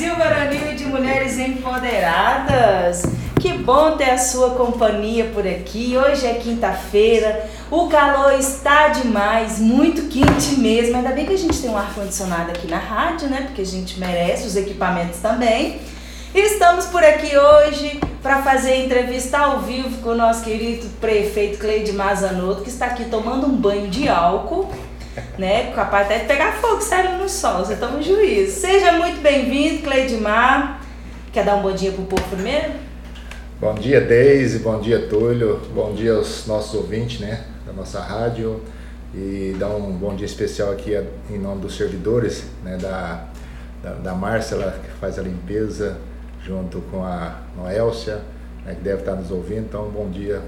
Brasil Varonil de Mulheres Empoderadas. Que bom ter a sua companhia por aqui. Hoje é quinta-feira, o calor está demais, muito quente mesmo. Ainda bem que a gente tem um ar-condicionado aqui na rádio, né? Porque a gente merece, os equipamentos também. Estamos por aqui hoje para fazer entrevista ao vivo com o nosso querido prefeito Cleide Mazanotto, que está aqui tomando um banho de álcool né? Capaz até de pegar fogo saindo no sol, você toma um juízo. Seja muito bem-vindo, Cleidmar. Quer dar um bom dia pro povo primeiro? Bom dia, Deise, bom dia, Túlio, bom dia aos nossos ouvintes, né, da nossa rádio e dar um bom dia especial aqui em nome dos servidores, né, da, da, da Márcia, que faz a limpeza, junto com a Noélcia, né, que deve estar nos ouvindo, então bom dia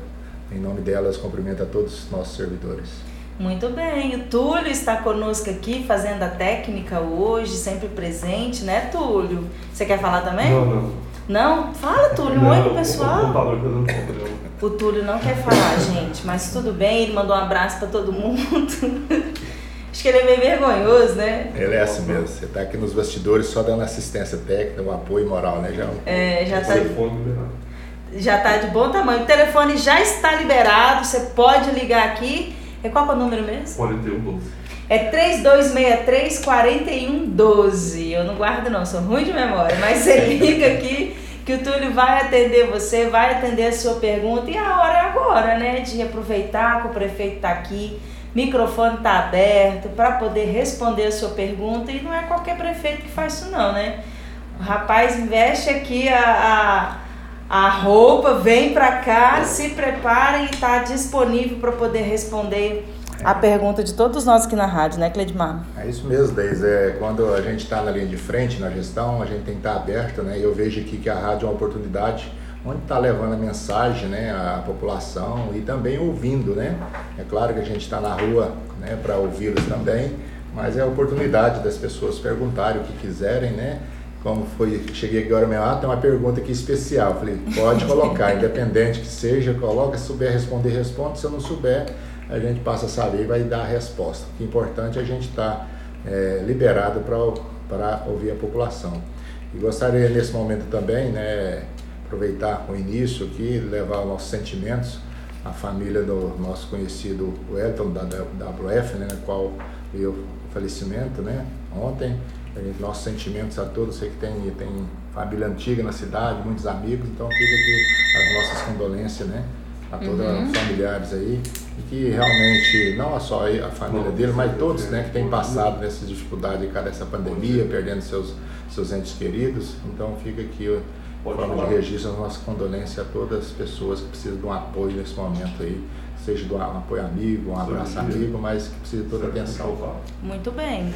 em nome delas, cumprimento a todos os nossos servidores. Muito bem, o Túlio está conosco aqui fazendo a técnica hoje, sempre presente, né, Túlio? Você quer falar também? Não, não. Não? Fala, Túlio, um oi pro pessoal. não o Túlio não quer falar, gente, mas tudo bem, ele mandou um abraço para todo mundo. Acho que ele é meio vergonhoso, né? Ele é assim mesmo. Você está aqui nos bastidores só dando assistência técnica, um apoio moral, né? Já, é, já está. Já está de bom tamanho. O telefone já está liberado, você pode ligar aqui é qual é o número mesmo? 4112. É 3263 4112. Eu não guardo não, sou ruim de memória, mas você liga aqui que o Túlio vai atender você, vai atender a sua pergunta e a hora é agora, né? De aproveitar que o prefeito está aqui, microfone está aberto para poder responder a sua pergunta e não é qualquer prefeito que faz isso não, né? O rapaz investe aqui a, a a roupa, vem para cá, se prepara e está disponível para poder responder a pergunta de todos nós aqui na rádio, né, Cledmar? É isso mesmo, Deise. É, quando a gente está na linha de frente, na gestão, a gente tem que estar tá aberto, né? E eu vejo aqui que a rádio é uma oportunidade onde está levando a mensagem né, à população e também ouvindo, né? É claro que a gente está na rua né, para ouvi-los também, mas é a oportunidade das pessoas perguntarem o que quiserem, né? Como foi, cheguei agora meu ah, tem uma pergunta aqui especial. Falei, pode colocar, independente que seja, coloca, se souber responder, responde, se eu não souber, a gente passa a saber e vai dar a resposta. O que é importante é a gente estar tá, é, liberado para ouvir a população. E gostaria nesse momento também, né, aproveitar o início aqui, levar os nossos sentimentos à família do nosso conhecido Elton, da WF, né, na qual veio o falecimento né, ontem nossos sentimentos a todos, sei que tem, tem família antiga na cidade, muitos amigos, então fica aqui as nossas condolências, né? A todos uhum. os familiares aí, e que realmente, não só a família dele, mas todos né, que têm passado nessas dificuldades cara, dessa pandemia, perdendo seus, seus entes queridos. Então fica aqui em forma de registro a nossa condolência a todas as pessoas que precisam de um apoio nesse momento aí, seja de um apoio amigo, um abraço amigo, mas que precisa de toda a atenção. Muito bem.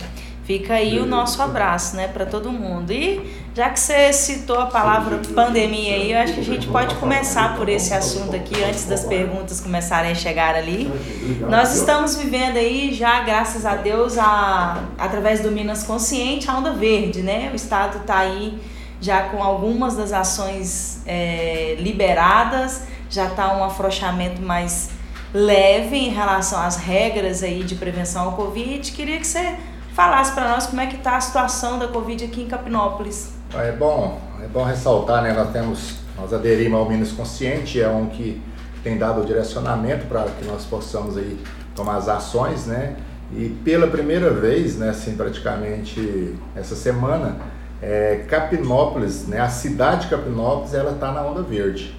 Fica aí o nosso abraço, né, para todo mundo. E já que você citou a palavra pandemia aí, eu acho que a gente pode começar por esse assunto aqui antes das perguntas começarem a chegar ali. Nós estamos vivendo aí já, graças a Deus, a, através do Minas Consciente, a onda verde, né? O estado está aí já com algumas das ações é, liberadas, já está um afrouxamento mais leve em relação às regras aí de prevenção ao Covid. Queria que você falasse para nós como é que está a situação da Covid aqui em Capinópolis. É bom, é bom ressaltar, né? Nós temos, nós aderimos ao Minas Consciente, é um que tem dado o direcionamento para que nós possamos aí tomar as ações, né? E pela primeira vez, né, assim, praticamente essa semana, é, Capinópolis, né, a cidade de Capinópolis, ela está na onda verde.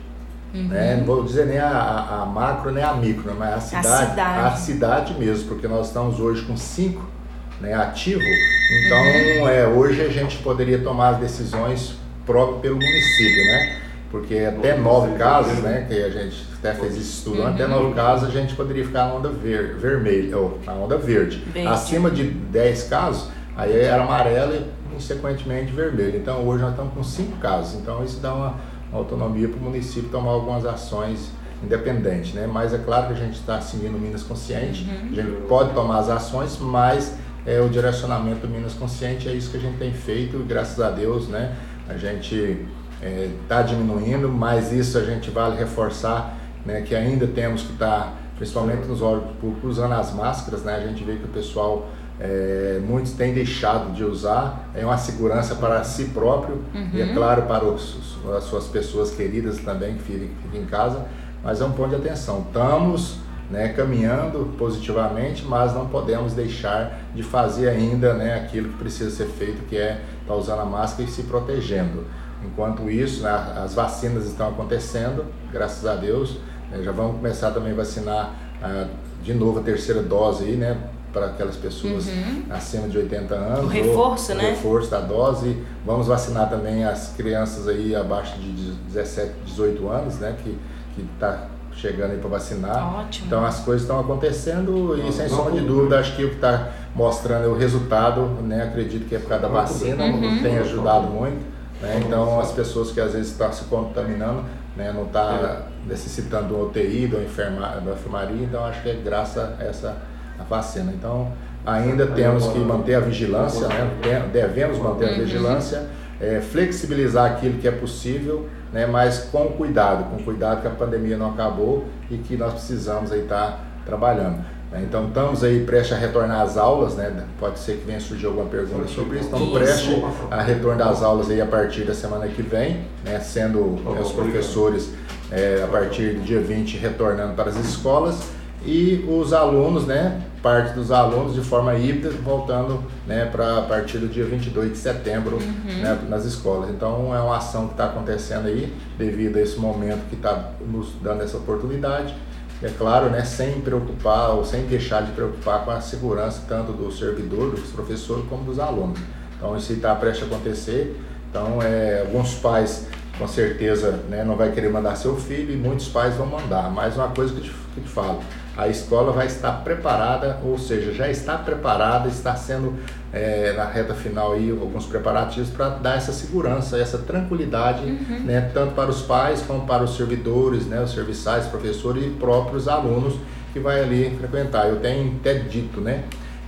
Uhum. Né? Não vou dizer nem a, a, macro nem a micro, mas a cidade, a cidade, a cidade mesmo, porque nós estamos hoje com cinco né, ativo. Então, uhum. é, hoje a gente poderia tomar as decisões próprias pelo município, né? Porque até nove casos, né, que a gente até fez esse estudo, uhum. até nove casos a gente poderia ficar na onda ver, vermelha, ou na onda verde. verde. Acima de 10 casos, aí era amarela e consequentemente vermelho. Então hoje nós estamos com cinco casos. Então isso dá uma, uma autonomia para o município tomar algumas ações independentes, né? Mas é claro que a gente está seguindo Minas Consciente, uhum. a gente pode tomar as ações, mas é o direcionamento do Minas Consciente, é isso que a gente tem feito, graças a Deus, né? A gente está é, tá diminuindo, mas isso a gente vale reforçar, né? Que ainda temos que estar, tá, principalmente nos órgãos públicos, usando as máscaras, né? A gente vê que o pessoal é, muitos têm deixado de usar, é uma segurança para si próprio uhum. e, é claro, para os, as suas pessoas queridas também que ficam, que ficam em casa, mas é um ponto de atenção. Estamos né, caminhando positivamente, mas não podemos deixar de fazer ainda né, aquilo que precisa ser feito, que é estar tá usando a máscara e se protegendo. Enquanto isso, né, as vacinas estão acontecendo, graças a Deus, né, já vamos começar também a vacinar ah, de novo a terceira dose aí, né, para aquelas pessoas uhum. acima de 80 anos. O reforço, ou, né? O reforço da dose. Vamos vacinar também as crianças aí abaixo de 17, 18 anos, né, que que está chegando aí para vacinar. Ótimo. Então as coisas estão acontecendo e sem sombra de dúvida acho que o que está mostrando é o resultado, né? Acredito que é por causa da vacina, uhum. tem ajudado muito. Né? Então as pessoas que às vezes estão se contaminando, né? não está é. necessitando do UTI, do enferma, da enfermaria, então acho que é graças a essa a vacina. Então ainda temos que manter a vigilância, né? devemos manter a uhum. vigilância, é, flexibilizar aquilo que é possível né, mas com cuidado, com cuidado que a pandemia não acabou e que nós precisamos aí estar tá trabalhando. Né. Então estamos aí prestes a retornar às aulas, né? Pode ser que venha surgir alguma pergunta sobre isso. Estamos prestes a retorno das aulas aí a partir da semana que vem, né? Sendo né, os professores é, a partir do dia 20 retornando para as escolas e os alunos, né, parte dos alunos de forma híbrida, voltando né, para a partir do dia 22 de setembro uhum. né, nas escolas. Então é uma ação que está acontecendo aí, devido a esse momento que está nos dando essa oportunidade. É claro, né, sem preocupar ou sem deixar de preocupar com a segurança tanto do servidor, dos professores, como dos alunos. Então isso está prestes a acontecer. Então é, alguns pais com certeza né, não vai querer mandar seu filho e muitos pais vão mandar. Mas uma coisa que eu te, que eu te falo, a escola vai estar preparada, ou seja, já está preparada, está sendo é, na reta final aí alguns preparativos para dar essa segurança, essa tranquilidade, uhum. né, tanto para os pais como para os servidores, né, os serviçais, professores e próprios alunos que vai ali frequentar. Eu tenho até dito, né,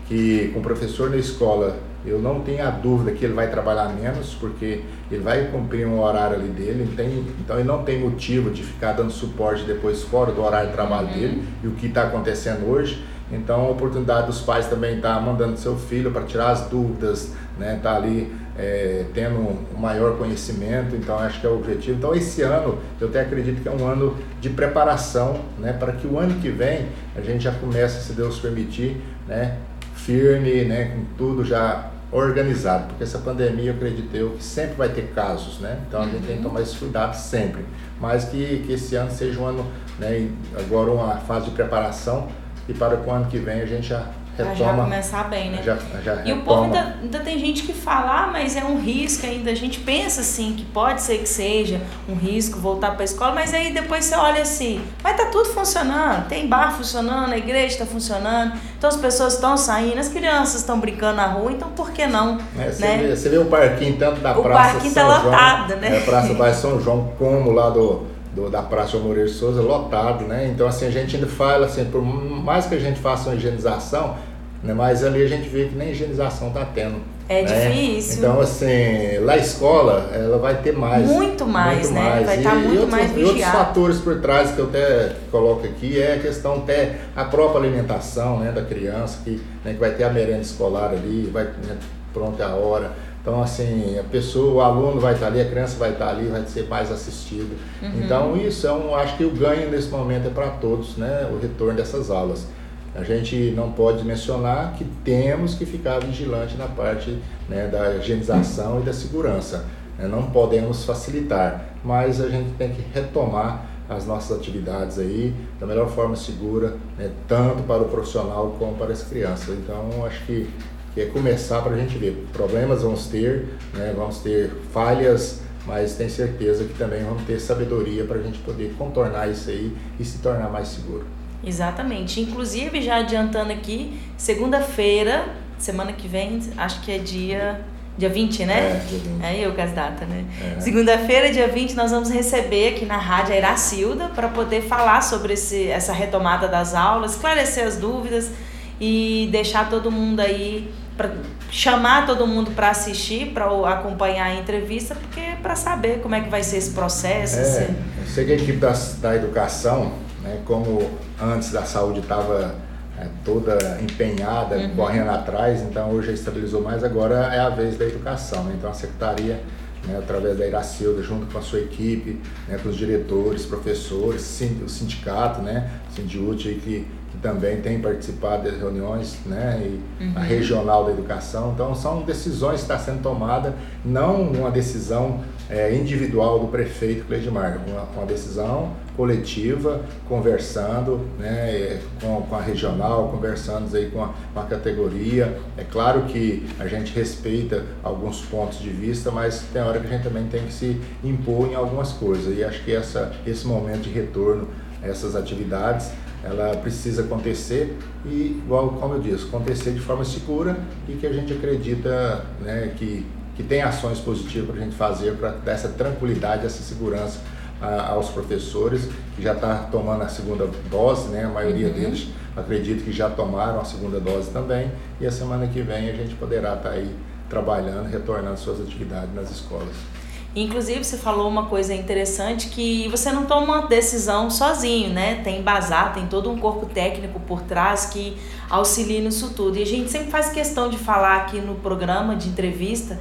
que com o professor na escola eu não tenho a dúvida que ele vai trabalhar menos, porque ele vai cumprir um horário ali dele, tem, então ele não tem motivo de ficar dando suporte depois fora do horário de trabalho uhum. dele, e o que está acontecendo hoje. Então a oportunidade dos pais também estar tá mandando seu filho para tirar as dúvidas, né, tá ali é, tendo um maior conhecimento, então acho que é o objetivo. Então esse ano eu até acredito que é um ano de preparação, né, para que o ano que vem a gente já comece, se Deus permitir, né, firme, né, com tudo já organizado, porque essa pandemia eu acredito eu que sempre vai ter casos, né? Então a gente tem que tomar esse cuidado sempre, mas que, que esse ano seja um ano, né, agora uma fase de preparação e para o ano que vem a gente já retoma. Já começar bem, né? Já, já e o povo ainda, ainda, tem gente que fala, ah, mas é um risco ainda. A gente pensa assim que pode ser que seja um risco voltar para a escola, mas aí depois você olha assim, mas tá tudo funcionando, tem bar funcionando, a igreja está funcionando, então as pessoas estão saindo, as crianças estão brincando na rua, então por que não? É, você, né? vê, você vê o parquinho tanto da o Praça parquinho tá São tá lotado, João, né? É, Praça Bairro São João, como lá do do, da Praça Moreira de Souza lotado, né? Então assim a gente ainda fala assim, por mais que a gente faça uma higienização, né? Mas ali a gente vê que nem higienização está tendo. É né? difícil. Então, assim, lá a escola, ela vai ter mais. Muito mais, muito né? Mais. Vai estar tá muito outros, mais vigiado. E outros fatores por trás que eu até coloco aqui é a questão até a própria alimentação né, da criança, que, né, que vai ter a merenda escolar ali, vai né, pronta a hora. Então, assim, a pessoa, o aluno vai estar ali, a criança vai estar ali, vai ser mais assistido. Uhum. Então, isso é um, acho que o ganho nesse momento é para todos, né? O retorno dessas aulas. A gente não pode mencionar que temos que ficar vigilante na parte né, da higienização e da segurança. Né? Não podemos facilitar, mas a gente tem que retomar as nossas atividades aí da melhor forma segura, né, tanto para o profissional como para as crianças. Então, acho que, que é começar para a gente ver. Problemas vamos ter, né, vamos ter falhas, mas tenho certeza que também vamos ter sabedoria para a gente poder contornar isso aí e se tornar mais seguro. Exatamente. Inclusive, já adiantando aqui, segunda-feira, semana que vem, acho que é dia. Dia 20, né? É, dia 20. é eu com as datas, né? É. Segunda-feira, dia 20, nós vamos receber aqui na Rádio a Iracilda para poder falar sobre esse, essa retomada das aulas, esclarecer as dúvidas e deixar todo mundo aí, pra, chamar todo mundo para assistir, para acompanhar a entrevista, porque é para saber como é que vai ser esse processo. É, esse... Eu sei que a equipe da, da educação né? Como antes da saúde estava é, toda empenhada, uhum. correndo atrás, então hoje estabilizou mais, agora é a vez da educação. Né? Então a secretaria, né, através da Iracilda, junto com a sua equipe, né, com os diretores, professores, o sindicato, né, o Sindiute, que, que também tem participado das reuniões, né, e uhum. a regional da educação. Então são decisões que estão sendo tomadas, não uma decisão é, individual do prefeito Cleidmar, uma, uma decisão coletiva, conversando né, com, com a regional, conversando aí com a, com a categoria. É claro que a gente respeita alguns pontos de vista, mas tem hora que a gente também tem que se impor em algumas coisas. E acho que essa, esse momento de retorno essas atividades ela precisa acontecer e, igual como eu disse, acontecer de forma segura e que a gente acredita né, que que tem ações positivas para a gente fazer para dar essa tranquilidade, essa segurança a, aos professores que já estão tá tomando a segunda dose, né? A maioria uhum. deles acredito que já tomaram a segunda dose também e a semana que vem a gente poderá estar tá aí trabalhando, retornando suas atividades nas escolas. Inclusive, você falou uma coisa interessante que você não toma uma decisão sozinho, né? Tem embasar, tem todo um corpo técnico por trás que auxilia nisso tudo. E a gente sempre faz questão de falar aqui no programa de entrevista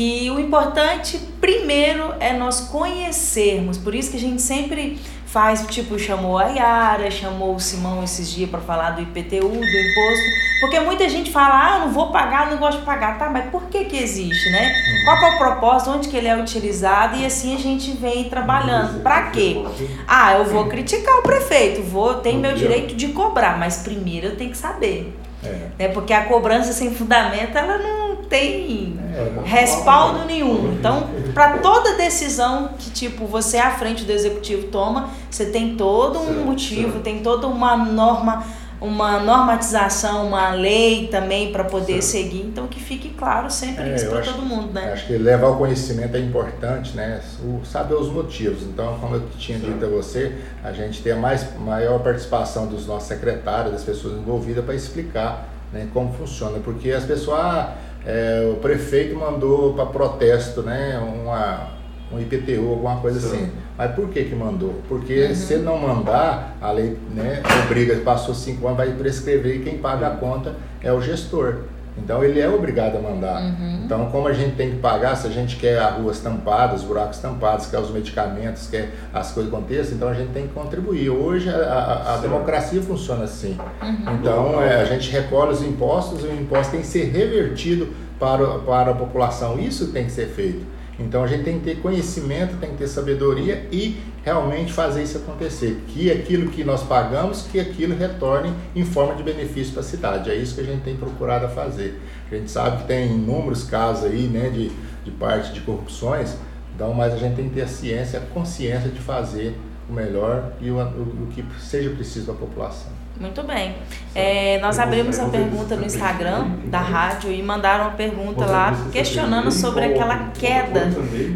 que o importante primeiro é nós conhecermos. Por isso que a gente sempre faz, tipo, chamou a Yara, chamou o Simão esses dias para falar do IPTU, do imposto, porque muita gente fala, ah, não vou pagar, não gosto de pagar, tá, mas por que que existe, né? Uhum. Qual é o propósito, onde que ele é utilizado e assim a gente vem trabalhando. Para quê? Ah, eu vou criticar o prefeito, vou, tem meu direito de cobrar, mas primeiro eu tenho que saber. É. Né? Porque a cobrança sem fundamento, ela não tem é, respaldo nenhum. Então, para toda decisão que tipo você à frente do executivo toma, você tem todo um motivo, tem toda uma norma uma normatização, uma lei também para poder certo. seguir. Então que fique claro sempre é, isso para todo mundo, né? Acho que levar o conhecimento é importante, né? O, saber os motivos. Então, como eu tinha certo. dito a você, a gente tem a mais, maior participação dos nossos secretários, das pessoas envolvidas para explicar né, como funciona. Porque as pessoas, ah, é, o prefeito mandou para protesto, né? Uma, um IPTU, alguma coisa Sim. assim. Mas por que que mandou? Porque uhum. se não mandar, a lei né, obriga, passou cinco anos, vai prescrever e quem paga a conta é o gestor. Então ele é obrigado a mandar. Uhum. Então, como a gente tem que pagar, se a gente quer as ruas tampadas, buracos tampados, quer os medicamentos, quer as coisas aconteçam, então a gente tem que contribuir. Hoje a, a, a democracia funciona assim. Uhum. Então é, a gente recolhe os impostos e o imposto tem que ser revertido para, para a população. Isso tem que ser feito. Então a gente tem que ter conhecimento, tem que ter sabedoria e realmente fazer isso acontecer. Que aquilo que nós pagamos, que aquilo retorne em forma de benefício para a cidade. É isso que a gente tem procurado fazer. A gente sabe que tem inúmeros casos aí, né, de, de parte de corrupções, então, mas a gente tem que ter a ciência, a consciência de fazer o melhor e o, o, o que seja preciso para a população. Muito bem. É, nós abrimos a pergunta no Instagram da rádio e mandaram uma pergunta lá questionando sobre aquela queda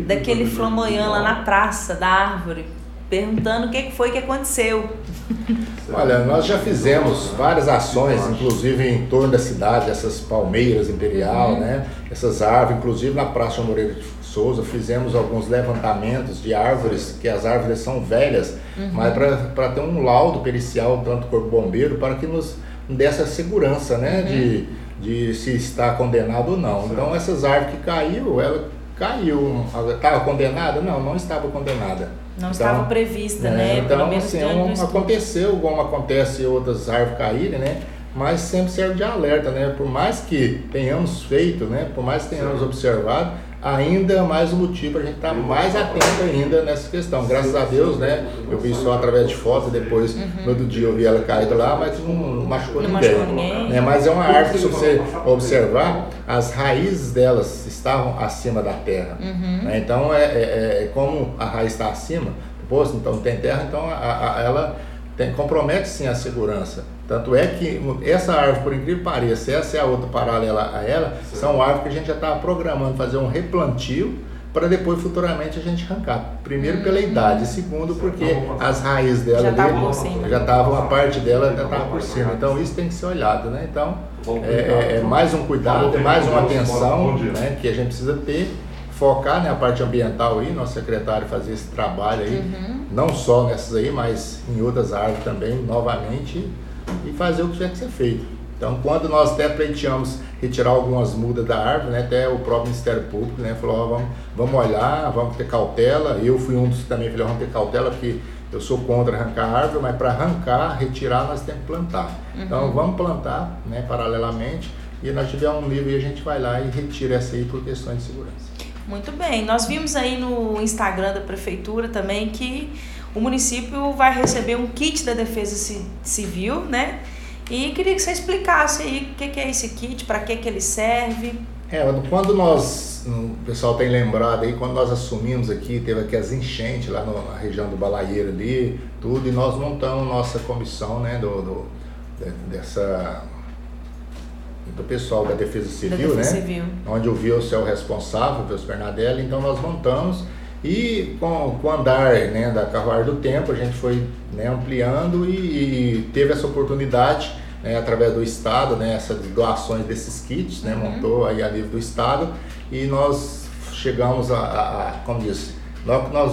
daquele flamboyant lá na praça da árvore, perguntando o que foi que aconteceu. Olha, nós já fizemos várias ações, inclusive em torno da cidade, essas palmeiras imperial, uhum. né? Essas árvores, inclusive na Praça Moreira Souza, fizemos alguns levantamentos de árvores, que as árvores são velhas, uhum. mas para ter um laudo pericial, tanto corpo bombeiro, para que nos dê essa segurança, né, uhum. de, de se está condenado ou não. Então essas árvores que caiu, ela caiu, estava condenada? Não, não estava condenada. Não então, estava prevista, né? né? Então, assim, um, aconteceu, como acontece outras árvores caírem, né? Mas sempre serve de alerta, né? Por mais que tenhamos feito, né? Por mais que tenhamos observado, ainda mais um motivo para a gente estar tá mais atento ainda nessa questão. Graças a Deus, né? Eu vi só através de foto, depois uhum. no outro dia eu vi ela caída lá, mas não, não machucou não ninguém. Machucou ninguém. Né? Mas é uma árvore, se você observar, as raízes delas estavam acima da terra. Uhum. Né? Então é, é, é, como a raiz está acima, posto, então tem terra, então a, a, ela tem, compromete sim a segurança. Tanto é que essa árvore, por incrível que pareça, essa é a outra paralela a ela, sim. são árvores que a gente já está programando fazer um replantio para depois futuramente a gente arrancar. Primeiro pela uhum. idade, segundo porque as raízes dela já estavam, a parte dela já estava por cima. Então isso tem que ser olhado, né? Então é, é, é mais um cuidado, é mais uma atenção né, que a gente precisa ter focar né, a parte ambiental aí, nosso secretário fazer esse trabalho aí, uhum. não só nessas aí, mas em outras árvores também, novamente, e fazer o que tiver que ser feito. Então, quando nós até pleiteamos retirar algumas mudas da árvore, né, até o próprio Ministério Público né, falou: ó, vamos, vamos olhar, vamos ter cautela. Eu fui um dos que também falei: vamos ter cautela, porque eu sou contra arrancar a árvore, mas para arrancar, retirar, nós temos que plantar. Uhum. Então, vamos plantar né, paralelamente e nós tivermos um livro e a gente vai lá e retira essa aí por questões de segurança. Muito bem. Nós vimos aí no Instagram da Prefeitura também que o município vai receber um kit da Defesa Civil, né? E queria que você explicasse aí o que, que é esse kit, para que, que ele serve. É, quando nós, o pessoal tem lembrado aí, quando nós assumimos aqui, teve aqui as enchentes lá no, na região do Balaieiro ali, tudo, e nós montamos nossa comissão, né, do, do dessa do pessoal da Defesa Civil, da Defesa né? Civil. Onde o Wilson é o responsável, o Wilson Bernadelli, então nós montamos e com, com o andar né, da carruagem do tempo, a gente foi né, ampliando e, e, teve essa oportunidade né, através do Estado, né, essas doações desses kits, né, uhum. montou aí a nível do Estado e nós chegamos a, a, a como disse, logo que nós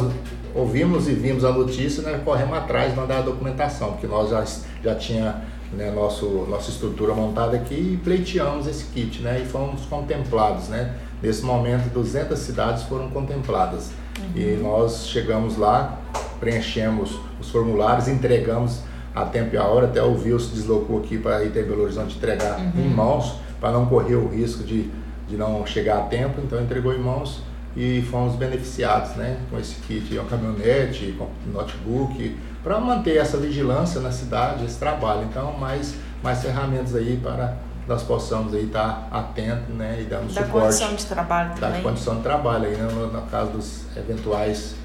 ouvimos e vimos a notícia, né, corremos atrás de mandar a documentação, porque nós já, já tinha né, nosso, nossa estrutura montada aqui e pleiteamos esse kit, né, e fomos contemplados, né, nesse momento 200 cidades foram contempladas. Uhum. E nós chegamos lá, preenchemos os formulários, entregamos a tempo e a hora, até o Vil se deslocou aqui para ir até Belo Horizonte entregar uhum. em mãos, para não correr o risco de, de não chegar a tempo, então entregou em mãos e fomos beneficiados né, com esse kit, uma caminhonete, com notebook, para manter essa vigilância na cidade, esse trabalho. Então, mais, mais ferramentas aí para nós possamos aí estar atentos né, e dando da suporte. Da condição de trabalho também. Da condição de trabalho aí, né, no, no caso dos eventuais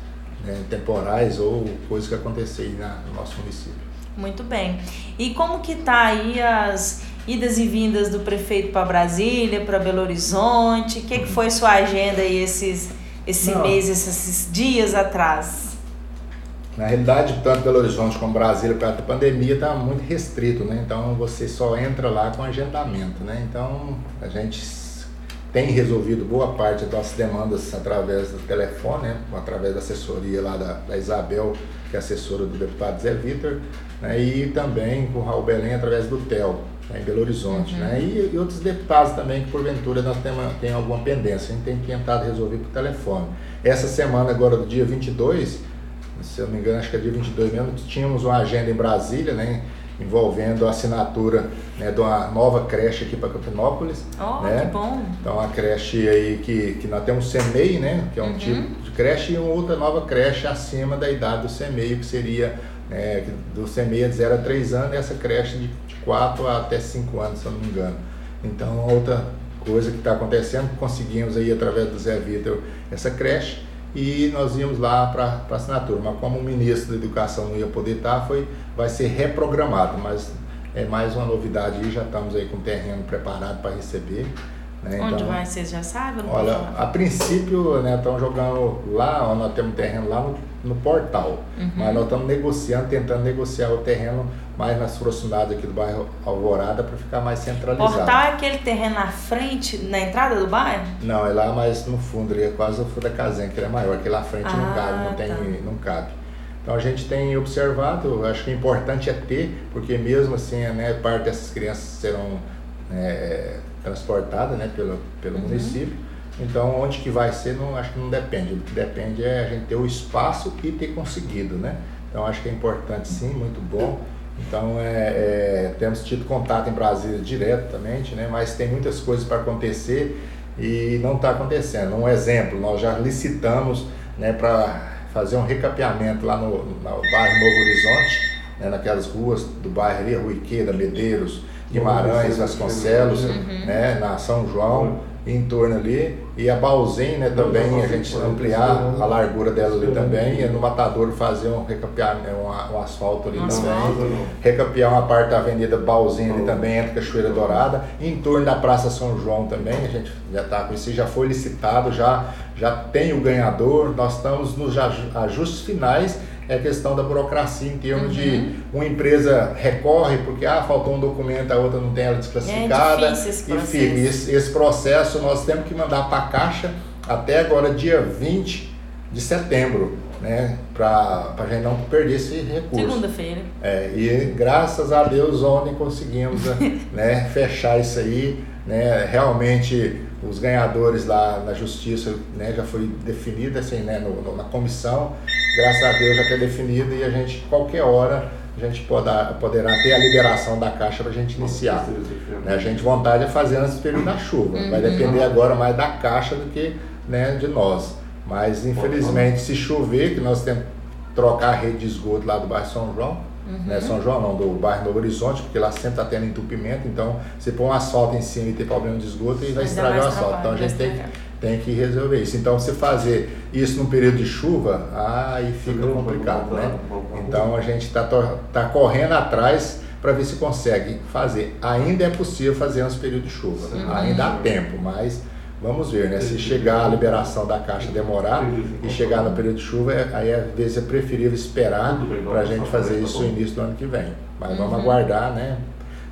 né, temporais ou coisas que acontecerem no nosso município. Muito bem. E como que tá aí as idas e vindas do prefeito para Brasília, para Belo Horizonte? O que, que foi sua agenda aí esses, esse Não. mês, esses dias atrás? Na realidade, tanto Belo Horizonte como Brasília, perto da pandemia, está muito restrito, né? Então você só entra lá com agendamento, né? Então a gente tem resolvido boa parte das nossas demandas através do telefone, né? através da assessoria lá da, da Isabel, que é assessora do deputado Zé Vitor, né? e também com o Raul Belém através do TEL, né? em Belo Horizonte. Uhum. Né? E, e, outros deputados também que porventura nós temos tem alguma pendência, a gente tem tentado resolver por telefone. Essa semana agora do dia 22, se eu não me engano, acho que é dia 22 mesmo, tínhamos uma agenda em Brasília, né, envolvendo a assinatura né, de uma nova creche aqui para Campinópolis. Oh, né? que bom! Então, a creche aí que, que nós temos o CEMEI, né, que é um uhum. tipo de creche, e uma outra nova creche acima da idade do CEMEI, que seria né, do CEMEI de 0 a 3 anos, e essa creche de, de 4 a até 5 anos, se eu não me engano. Então, outra coisa que está acontecendo, conseguimos aí através do Zé Vitor essa creche, e nós íamos lá para a assinatura. Mas como o ministro da Educação não ia poder estar, foi, vai ser reprogramado. Mas é mais uma novidade aí, já estamos aí com o terreno preparado para receber. Né? Onde então, vai, vocês já sabem? Olha, a princípio, né, estão jogando lá, nós temos terreno lá no, no portal, uhum. mas nós estamos negociando, tentando negociar o terreno mais nas proximidades aqui do bairro Alvorada para ficar mais centralizado. Portal é aquele terreno na frente, na entrada do bairro? Não, é lá mais no fundo, ali é quase o fundo da casinha, que ele é maior, aquele lá frente ah, não cabe, não, tem, tá. não cabe. Então a gente tem observado, acho que o importante é ter, porque mesmo assim, né, parte dessas crianças serão é, transportadas né, pelo, pelo uhum. município. Então onde que vai ser, não, acho que não depende. O que depende é a gente ter o espaço e ter conseguido, né? Então acho que é importante sim, muito bom. Então, é, é, temos tido contato em Brasília diretamente, né, mas tem muitas coisas para acontecer e não está acontecendo. Um exemplo, nós já licitamos né, para fazer um recapeamento lá no, no bairro Novo Horizonte, né, naquelas ruas do bairro ali, Ruiqueira, Medeiros, Guimarães, Vasconcelos, uhum. né, na São João em torno ali. E a Balzinha, né, também, a gente ampliar a largura dela ali também. E no Matador fazer um recapear, né, um, um asfalto ali também. Recapear uma parte da Avenida Balzinha ali também, entre Cachoeira Dourada. Em torno da Praça São João também, a gente já está com isso, já foi licitado, já, já tem o ganhador. Nós estamos nos ajustes finais é a questão da burocracia em termos uhum. de uma empresa recorre porque ah, faltou um documento, a outra não tem ela desclassificada. É esse e fica. Esse, esse processo nós temos que mandar para a Caixa até agora, dia 20 de setembro. né, para a gente não perder esse recurso. Segunda-feira. É, e graças a Deus ontem conseguimos né, fechar isso aí, né, realmente os ganhadores lá na justiça né, já foi definido assim, né, no, no, na comissão, graças a Deus já está definido e a gente, qualquer hora, a gente poderá, poderá ter a liberação da caixa para a gente iniciar. Né, a gente vontade é fazer antes do período da chuva, uhum. vai depender agora mais da caixa do que né, de nós. Mas infelizmente se chover, que nós temos que trocar a rede de esgoto lá do bairro São João, Uhum. Né, São João não, do bairro Novo Horizonte, porque lá sempre está tendo entupimento, então você põe um asfalto em cima e tem problema de esgoto e vai estragar o asfalto. Então a gente tem, tem que resolver isso. Então se fazer isso no período de chuva, aí fica complicado, né? Então a gente está tá correndo atrás para ver se consegue fazer. Ainda é possível fazer antes do período de chuva, ainda há tempo, mas Vamos ver, né? Se chegar a liberação da caixa demorar e chegar no período de chuva, é, aí às vezes é preferível esperar para a gente fazer isso no início do ano que vem. Mas vamos uhum. aguardar, né?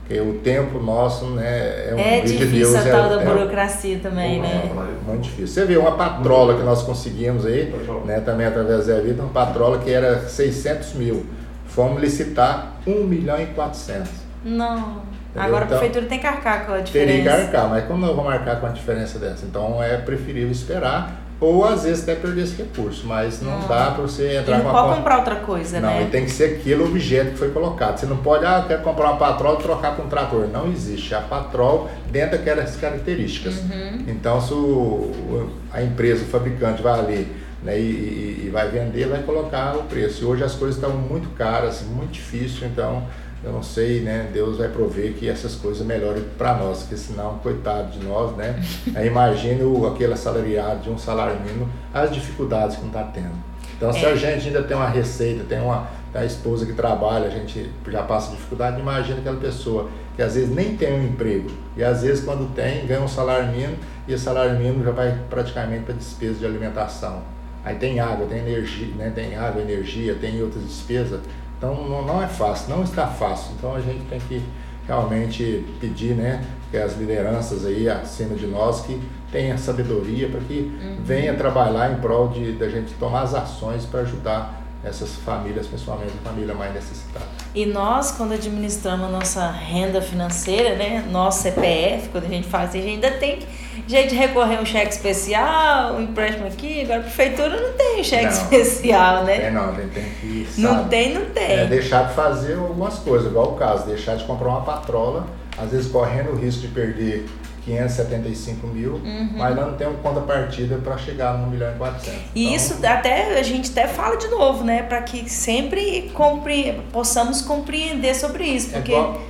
Porque o tempo nosso, né, é um É difícil de Deus, a tal é, da burocracia é, também, né? Muito difícil. Você vê uma patrola que nós conseguimos aí, né, também através da vida, uma patrola que era 600 mil. Fomos licitar 1 milhão e 400. Não. Agora então, a prefeitura tem que arcar com a diferença. Teria que arcar, mas como eu vou marcar com a diferença dessa? Então é preferível esperar ou às vezes até perder esse recurso, mas não, não. dá para você entrar e não com pode comprar outra coisa, não, né? Não, tem que ser aquele objeto que foi colocado. Você não pode, ah, quer comprar uma patrol e trocar por um trator. Não existe. A patrol dentro daquelas características. Uhum. Então, se o, a empresa, o fabricante vai ali né, e, e, e vai vender, vai colocar o preço. E hoje as coisas estão muito caras, muito difícil, então eu não sei, né? Deus vai prover que essas coisas melhorem para nós, porque senão, coitado de nós, né? Imagine o, aquele assalariado de um salário mínimo, as dificuldades que não está tendo. Então, se é. a gente ainda tem uma receita, tem uma a esposa que trabalha, a gente já passa dificuldade, imagina aquela pessoa que às vezes nem tem um emprego e às vezes quando tem, ganha um salário mínimo e o salário mínimo já vai praticamente para despesa de alimentação. Aí tem água, tem energia, né? tem água, energia, tem outras despesas então não, não é fácil, não está fácil. Então a gente tem que realmente pedir né, que as lideranças aí acima de nós que tenham sabedoria para que uhum. venha trabalhar em prol de da gente tomar as ações para ajudar essas famílias, principalmente a família mais necessitada. E nós, quando administramos a nossa renda financeira, né, nosso CPF, quando a gente faz, a gente ainda tem que gente recorrer um cheque especial, um empréstimo aqui, agora a prefeitura não tem cheque não, especial, né? É não, a gente tem que. Sabe, não tem, não tem. É deixar de fazer algumas coisas, igual o caso, deixar de comprar uma patrola, às vezes correndo o risco de perder 575 mil, uhum. mas não tem uma contrapartida para chegar no 1 milhão e 400. E então, isso até a gente até fala de novo, né? Para que sempre compre, possamos compreender sobre isso. É porque... É igual,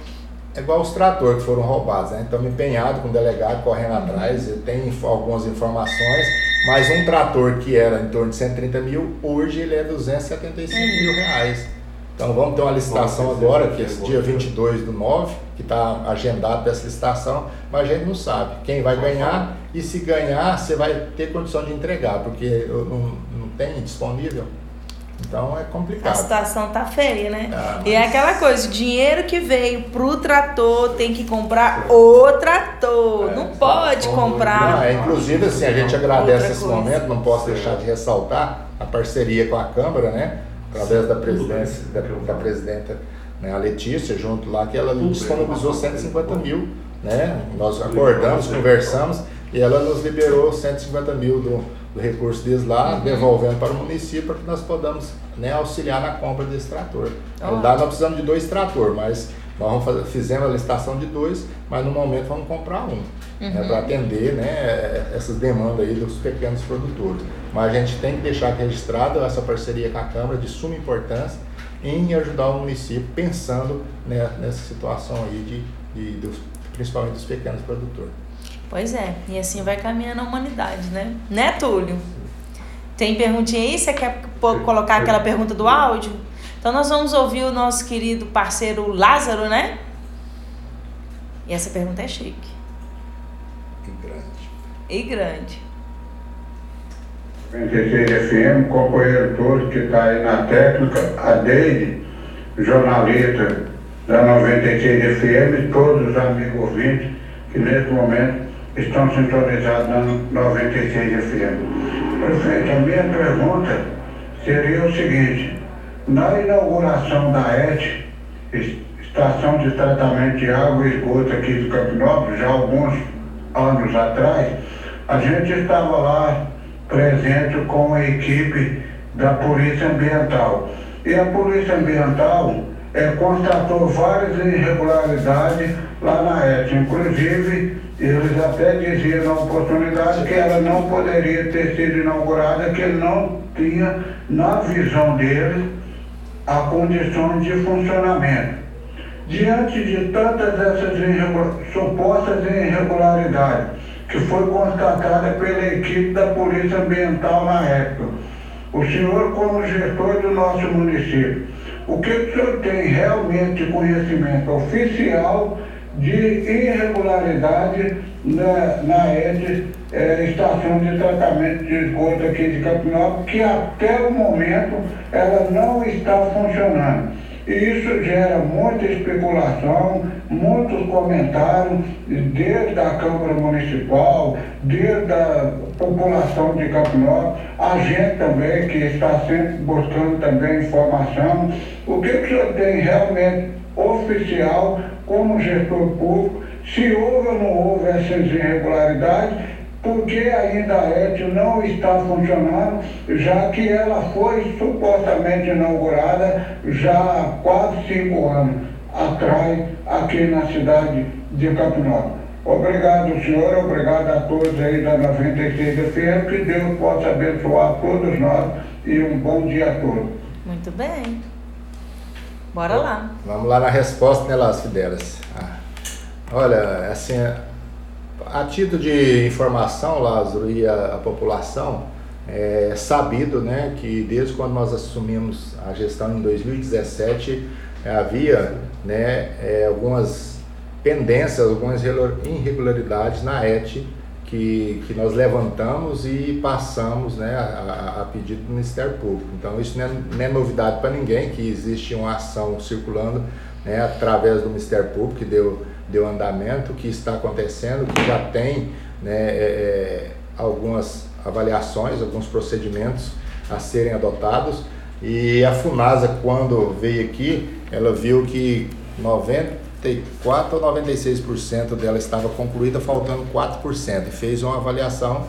é igual os tratores que foram roubados, né? Estamos empenhados com o delegado correndo uhum. atrás, tem algumas informações, mas um trator que era em torno de 130 mil, hoje ele é 275 uhum. mil reais. Então vamos ter uma licitação agora, que é esse dia 22 do 9, que está agendado dessa licitação, mas a gente não sabe quem vai ganhar e se ganhar você vai ter condição de entregar, porque não, não tem disponível. Então é complicado. A situação tá feia, né? Ah, mas... E é aquela coisa, o dinheiro que veio pro trator tem que comprar o trator. É, não pode comprar. Não, é, inclusive, assim, a gente agradece esse coisa. momento, não posso deixar de ressaltar a parceria com a Câmara, né? Através da presidência, da, da presidenta né, a Letícia, junto lá, que ela disponibilizou 150 mil, né? Nós acordamos, conversamos e ela nos liberou 150 mil do, do recurso deles lá, uhum. devolvendo para o município para que nós podamos né, auxiliar na compra desse trator. Oh. Lá nós precisamos de dois tratores, mas nós vamos fazer, fizemos a licitação de dois, mas no momento vamos comprar um, uhum. né, para atender né, essas demandas aí dos pequenos produtores. Mas a gente tem que deixar registrado essa parceria com a Câmara de suma importância em ajudar o município pensando né, nessa situação aí de, de dos, principalmente dos pequenos produtores. Pois é, e assim vai caminhando a humanidade, né? Né, Túlio? Tem perguntinha aí? Você quer colocar aquela pergunta do áudio? Então nós vamos ouvir o nosso querido parceiro Lázaro, né? E essa pergunta é chique. E grande. Grande. 96 FM, companheiro todo que está aí na técnica, a Deide, jornalista da 96 FM, todos os amigos ouvintes que nesse momento estão sintonizados na 96 FM. Prefeito, a minha pergunta seria o seguinte, na inauguração da ET, Estação de Tratamento de Água e Esgoto aqui de Campinópolis, já alguns anos atrás, a gente estava lá presente com a equipe da Polícia Ambiental. E a Polícia Ambiental é, constatou várias irregularidades lá na ET. Inclusive, eles até diziam na oportunidade que ela não poderia ter sido inaugurada, que não tinha, na visão deles, a condições de funcionamento. Diante de tantas essas irregular, supostas irregularidades, que foi constatada pela equipe da Polícia Ambiental na época, o senhor, como gestor do nosso município, o que o senhor tem realmente conhecimento oficial de irregularidade na, na ED, é, Estação de Tratamento de Esgoto aqui de Campinópolis, que até o momento ela não está funcionando. E isso gera muita especulação, muitos comentários, desde a Câmara Municipal, desde a população de Campinópolis, a gente também que está sempre buscando também informação. O que, que o senhor tem realmente oficial como gestor público, se houve ou não houve essas irregularidades, porque ainda a ET não está funcionando, já que ela foi supostamente inaugurada já há quase cinco anos atrás, aqui na cidade de Campinópolis. Obrigado, senhor, obrigado a todos aí da 96 FM, que Deus possa abençoar todos nós e um bom dia a todos. Muito bem. Bora lá. Vamos lá na resposta, né, Las Fidelas? Ah, olha, assim, a título de informação, Lázaro, e a, a população, é sabido né, que desde quando nós assumimos a gestão em 2017, havia né, é, algumas pendências, algumas irregularidades na ET que, que nós levantamos e passamos né, a, a pedido do Ministério Público. Então, isso não é, não é novidade para ninguém, que existe uma ação circulando né, através do Ministério Público, que deu, deu andamento, que está acontecendo, que já tem né, é, é algumas avaliações, alguns procedimentos a serem adotados. E a FUNASA, quando veio aqui, ela viu que 90 94 ou 96% dela estava concluída, faltando 4%. Fez uma avaliação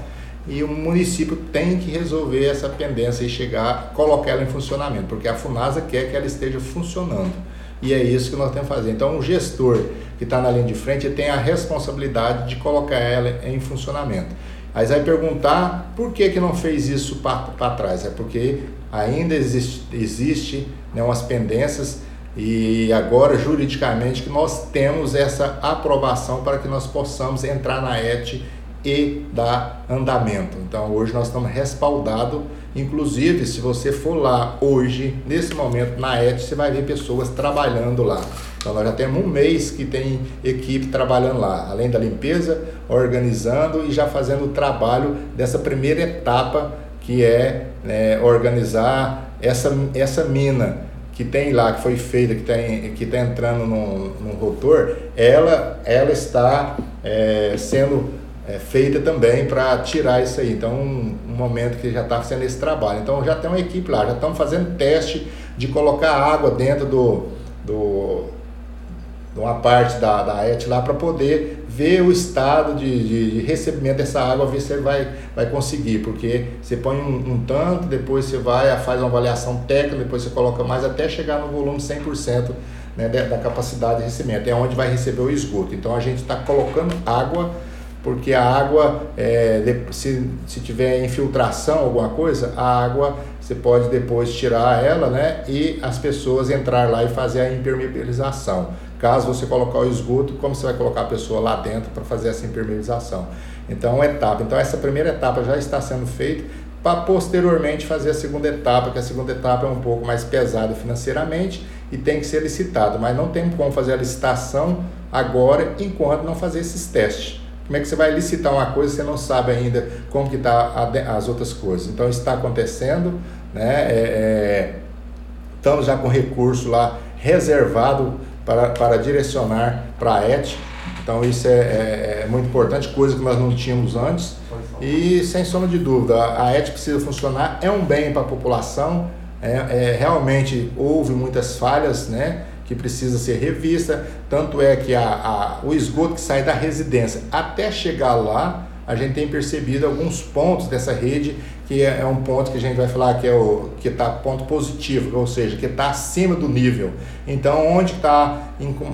e o município tem que resolver essa pendência e chegar, colocar ela em funcionamento, porque a FUNASA quer que ela esteja funcionando. E é isso que nós temos que fazer. Então, o gestor que está na linha de frente tem a responsabilidade de colocar ela em funcionamento. Aí vai perguntar por que, que não fez isso para trás. É porque ainda existe, existe né, umas pendências e agora, juridicamente, que nós temos essa aprovação para que nós possamos entrar na ET e dar andamento. Então, hoje nós estamos respaldados. Inclusive, se você for lá hoje, nesse momento, na ET, você vai ver pessoas trabalhando lá. Então, nós já temos um mês que tem equipe trabalhando lá, além da limpeza, organizando e já fazendo o trabalho dessa primeira etapa, que é né, organizar essa, essa mina que tem lá, que foi feita, que está que tá entrando num, num rotor, ela, ela está é, sendo é, feita também para tirar isso aí. Então, um, um momento que já está sendo esse trabalho. Então, já tem uma equipe lá, já estamos fazendo teste de colocar água dentro do, do, de uma parte da, da ET lá para poder ver o estado de, de, de, recebimento dessa água, ver se ele vai, vai conseguir, porque você põe um, um, tanto, depois você vai, faz uma avaliação técnica, depois você coloca mais até chegar no volume 100% né, da, da capacidade de recebimento, é onde vai receber o esgoto. Então a gente está colocando água, porque a água, é, se, se tiver infiltração, alguma coisa, a água você pode depois tirar ela né, e as pessoas entrar lá e fazer a impermeabilização. Caso você colocar o esgoto, como você vai colocar a pessoa lá dentro para fazer essa impermeabilização? Então, uma etapa. Então, essa primeira etapa já está sendo feita para posteriormente fazer a segunda etapa, que a segunda etapa é um pouco mais pesada financeiramente e tem que ser licitado, mas não tem como fazer a licitação agora enquanto não fazer esses testes. Como é que você vai licitar uma coisa você não sabe ainda como que está as outras coisas? Então está acontecendo, né? É, é, estamos já com recurso lá reservado para, para direcionar para a ET. Então isso é, é, é, muito importante, coisa que nós não tínhamos antes. E sem sombra de dúvida, a ET precisa funcionar, é um bem para a população, é, é, realmente houve muitas falhas, né? que precisa ser revista, tanto é que a, a, o esgoto que sai da residência até chegar lá, a gente tem percebido alguns pontos dessa rede que é, é um ponto que a gente vai falar que é o que está ponto positivo, ou seja, que está acima do nível. Então, onde está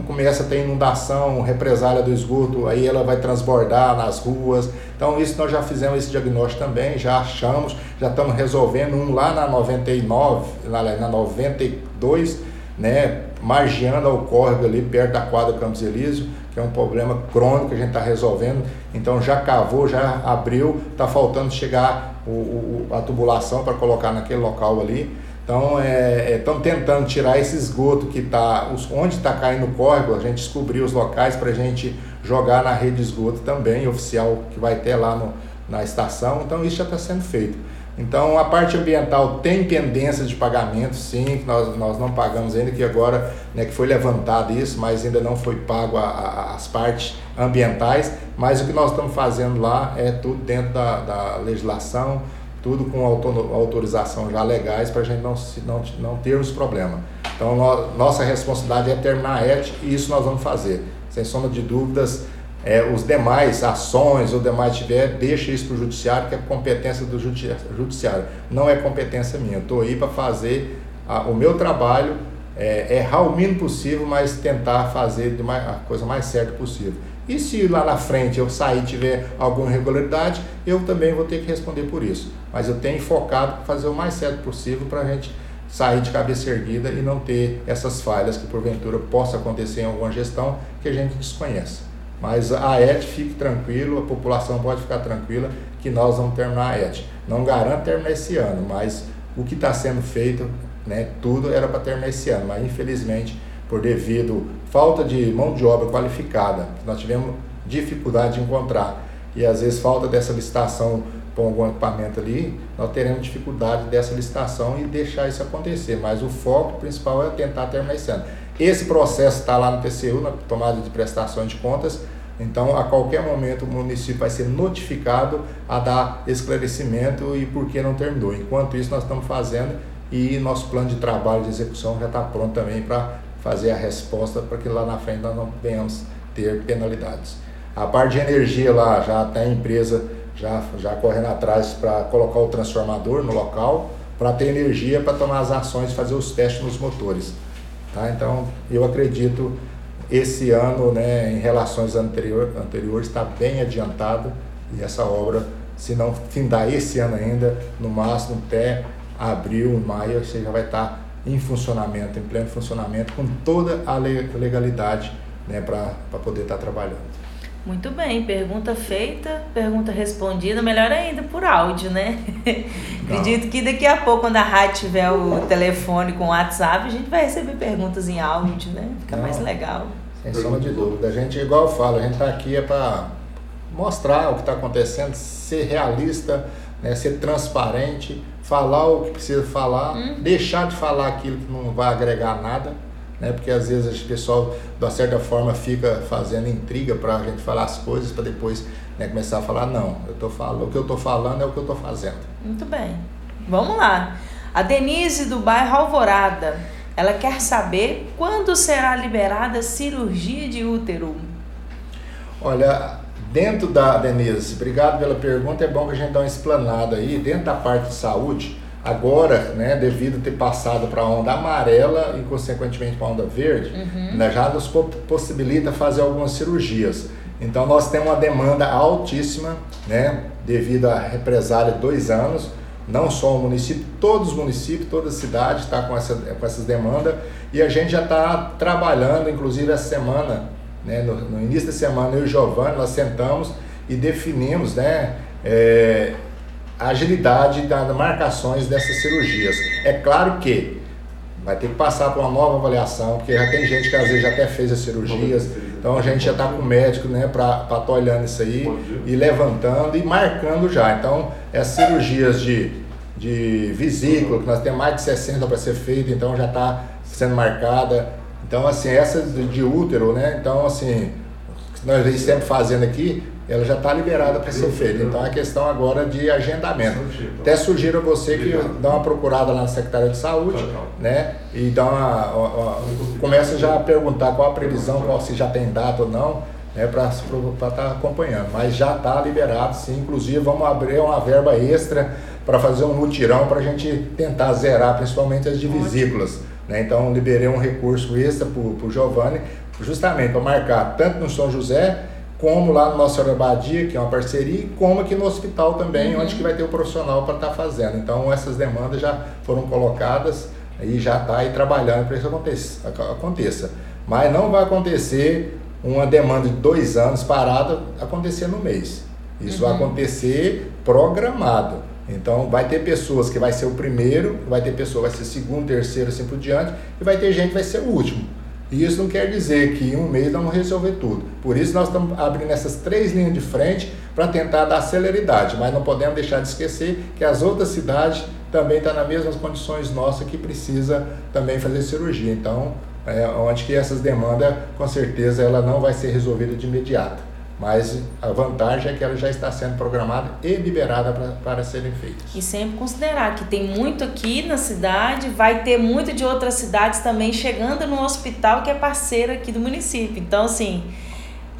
começa a ter inundação, represália do esgoto, aí ela vai transbordar nas ruas. Então, isso nós já fizemos esse diagnóstico também, já achamos, já estamos resolvendo um lá na 99, lá na 92, né, margeando ao córrego ali perto da quadra Campos Elísio que é um problema crônico que a gente está resolvendo. Então já cavou, já abriu, está faltando chegar o, o, a tubulação para colocar naquele local ali. Então estamos é, é, tentando tirar esse esgoto que está, onde está caindo o córrego, a gente descobriu os locais para a gente jogar na rede de esgoto também, oficial, que vai ter lá no, na estação. Então isso já está sendo feito. Então, a parte ambiental tem pendência de pagamento, sim, nós, nós não pagamos ainda, que agora né, que foi levantado isso, mas ainda não foi pago a, a, as partes ambientais, mas o que nós estamos fazendo lá é tudo dentro da, da legislação, tudo com autorização já legais para a gente não, não, não termos problema. Então, no, nossa responsabilidade é terminar a ET e isso nós vamos fazer. Sem sombra de dúvidas, é, os demais ações ou demais tiver, deixa isso para o judiciário, que é competência do judiciário. Não é competência minha. Estou aí para fazer a, o meu trabalho, é, errar o mínimo possível, mas tentar fazer mais, a coisa mais certa possível. E se lá na frente eu sair e tiver alguma irregularidade, eu também vou ter que responder por isso. Mas eu tenho focado para fazer o mais certo possível para a gente sair de cabeça erguida e não ter essas falhas que porventura possa acontecer em alguma gestão que a gente desconhece. Mas a ET fique tranquilo, a população pode ficar tranquila que nós vamos terminar a ET. Não garanto terminar esse ano, mas o que está sendo feito, né, tudo era para terminar esse ano, mas infelizmente, por devido falta de mão de obra qualificada, nós tivemos dificuldade de encontrar e às vezes falta dessa licitação com algum equipamento ali, nós teremos dificuldade dessa licitação e deixar isso acontecer. Mas o foco principal é tentar terminar esse ano. Esse processo está lá no TCU, na tomada de prestações de contas, então a qualquer momento o município vai ser notificado a dar esclarecimento e por que não terminou. Enquanto isso, nós estamos fazendo e nosso plano de trabalho de execução já está pronto também para fazer a resposta para que lá na frente nós não venhamos ter penalidades. A parte de energia lá já tem a empresa já, já correndo atrás para colocar o transformador no local para ter energia para tomar as ações, fazer os testes nos motores. Tá? Então, eu acredito esse ano, né, em relações anterior, anteriores, está bem adiantado e essa obra, se não findar esse ano ainda, no máximo até abril, maio, você já vai estar tá em funcionamento, em pleno funcionamento, com toda a legalidade né, para poder estar tá trabalhando. Muito bem, pergunta feita, pergunta respondida, melhor ainda por áudio, né? Acredito que daqui a pouco, quando a rádio tiver o telefone com o WhatsApp, a gente vai receber perguntas em áudio, né? Fica Não, mais legal. Sem sombra de dúvida. A gente, igual eu falo, a gente está aqui é para mostrar o que está acontecendo, ser realista, né? ser transparente, falar o que precisa falar, hum. deixar de falar aquilo que não vai agregar nada né? Porque às vezes o pessoal, de uma certa forma, fica fazendo intriga para a gente falar as coisas para depois né, começar a falar, não, eu tô falando, o que eu estou falando é o que eu estou fazendo. Muito bem. Vamos lá. A Denise do bairro Alvorada, ela quer saber quando será liberada a cirurgia de útero. Olha, dentro da Denise, obrigado pela pergunta, é bom que a gente dá uma explanada aí, dentro da parte de saúde, Agora, né, devido a ter passado para a onda amarela e consequentemente para a onda verde, uhum. né, já nos possibilita fazer algumas cirurgias. Então nós temos uma demanda altíssima, né, devido à represália de dois anos. Não só o município, todos os municípios, toda a cidade está com, essa, com essas demandas e a gente já está trabalhando, inclusive essa semana, né, no, no, início da semana, eu e o Giovanni, nós sentamos e definimos né, é, a agilidade das marcações dessas cirurgias. É claro que vai ter que passar por uma nova avaliação, porque já tem gente que às vezes já até fez as cirurgias, então a gente já está com o médico né, para estar tá olhando isso aí e levantando e marcando já. Então, essas cirurgias de, de vesícula, que nós temos mais de 60 para ser feita, então já está sendo marcada. Então, assim, essas de útero, né? Então, assim, nós estamos fazendo aqui, ela já está liberada para ser feita. Então é questão agora de agendamento. Até sugiro a você que dá uma procurada lá na Secretaria de Saúde, né? E dá uma, uma, uma, começa já a perguntar qual a previsão, qual se já tem data ou não, né? Para estar tá acompanhando. Mas já está liberado, sim. Inclusive vamos abrir uma verba extra para fazer um mutirão para a gente tentar zerar, principalmente as de vesículas. Né? Então liberei um recurso extra para o Giovanni, justamente para marcar tanto no São José como lá no Nossa Abadia, que é uma parceria, como aqui no hospital também, uhum. onde que vai ter o profissional para estar tá fazendo. Então essas demandas já foram colocadas e já está aí trabalhando para que isso aconteça. Mas não vai acontecer uma demanda de dois anos parada acontecer no mês. Isso uhum. vai acontecer programado. Então vai ter pessoas que vai ser o primeiro, vai ter pessoa que vai ser segundo, terceiro, assim por diante, e vai ter gente que vai ser o último. E isso não quer dizer que em um mês vamos resolver tudo. Por isso nós estamos abrindo essas três linhas de frente para tentar dar celeridade, mas não podemos deixar de esquecer que as outras cidades também estão nas mesmas condições nossas que precisa também fazer cirurgia. Então, é, onde que essas demandas, com certeza, ela não vai ser resolvida de imediato mas a vantagem é que ela já está sendo programada e liberada para, para serem feitas. E sempre considerar que tem muito aqui na cidade, vai ter muito de outras cidades também chegando no hospital que é parceiro aqui do município. Então, assim,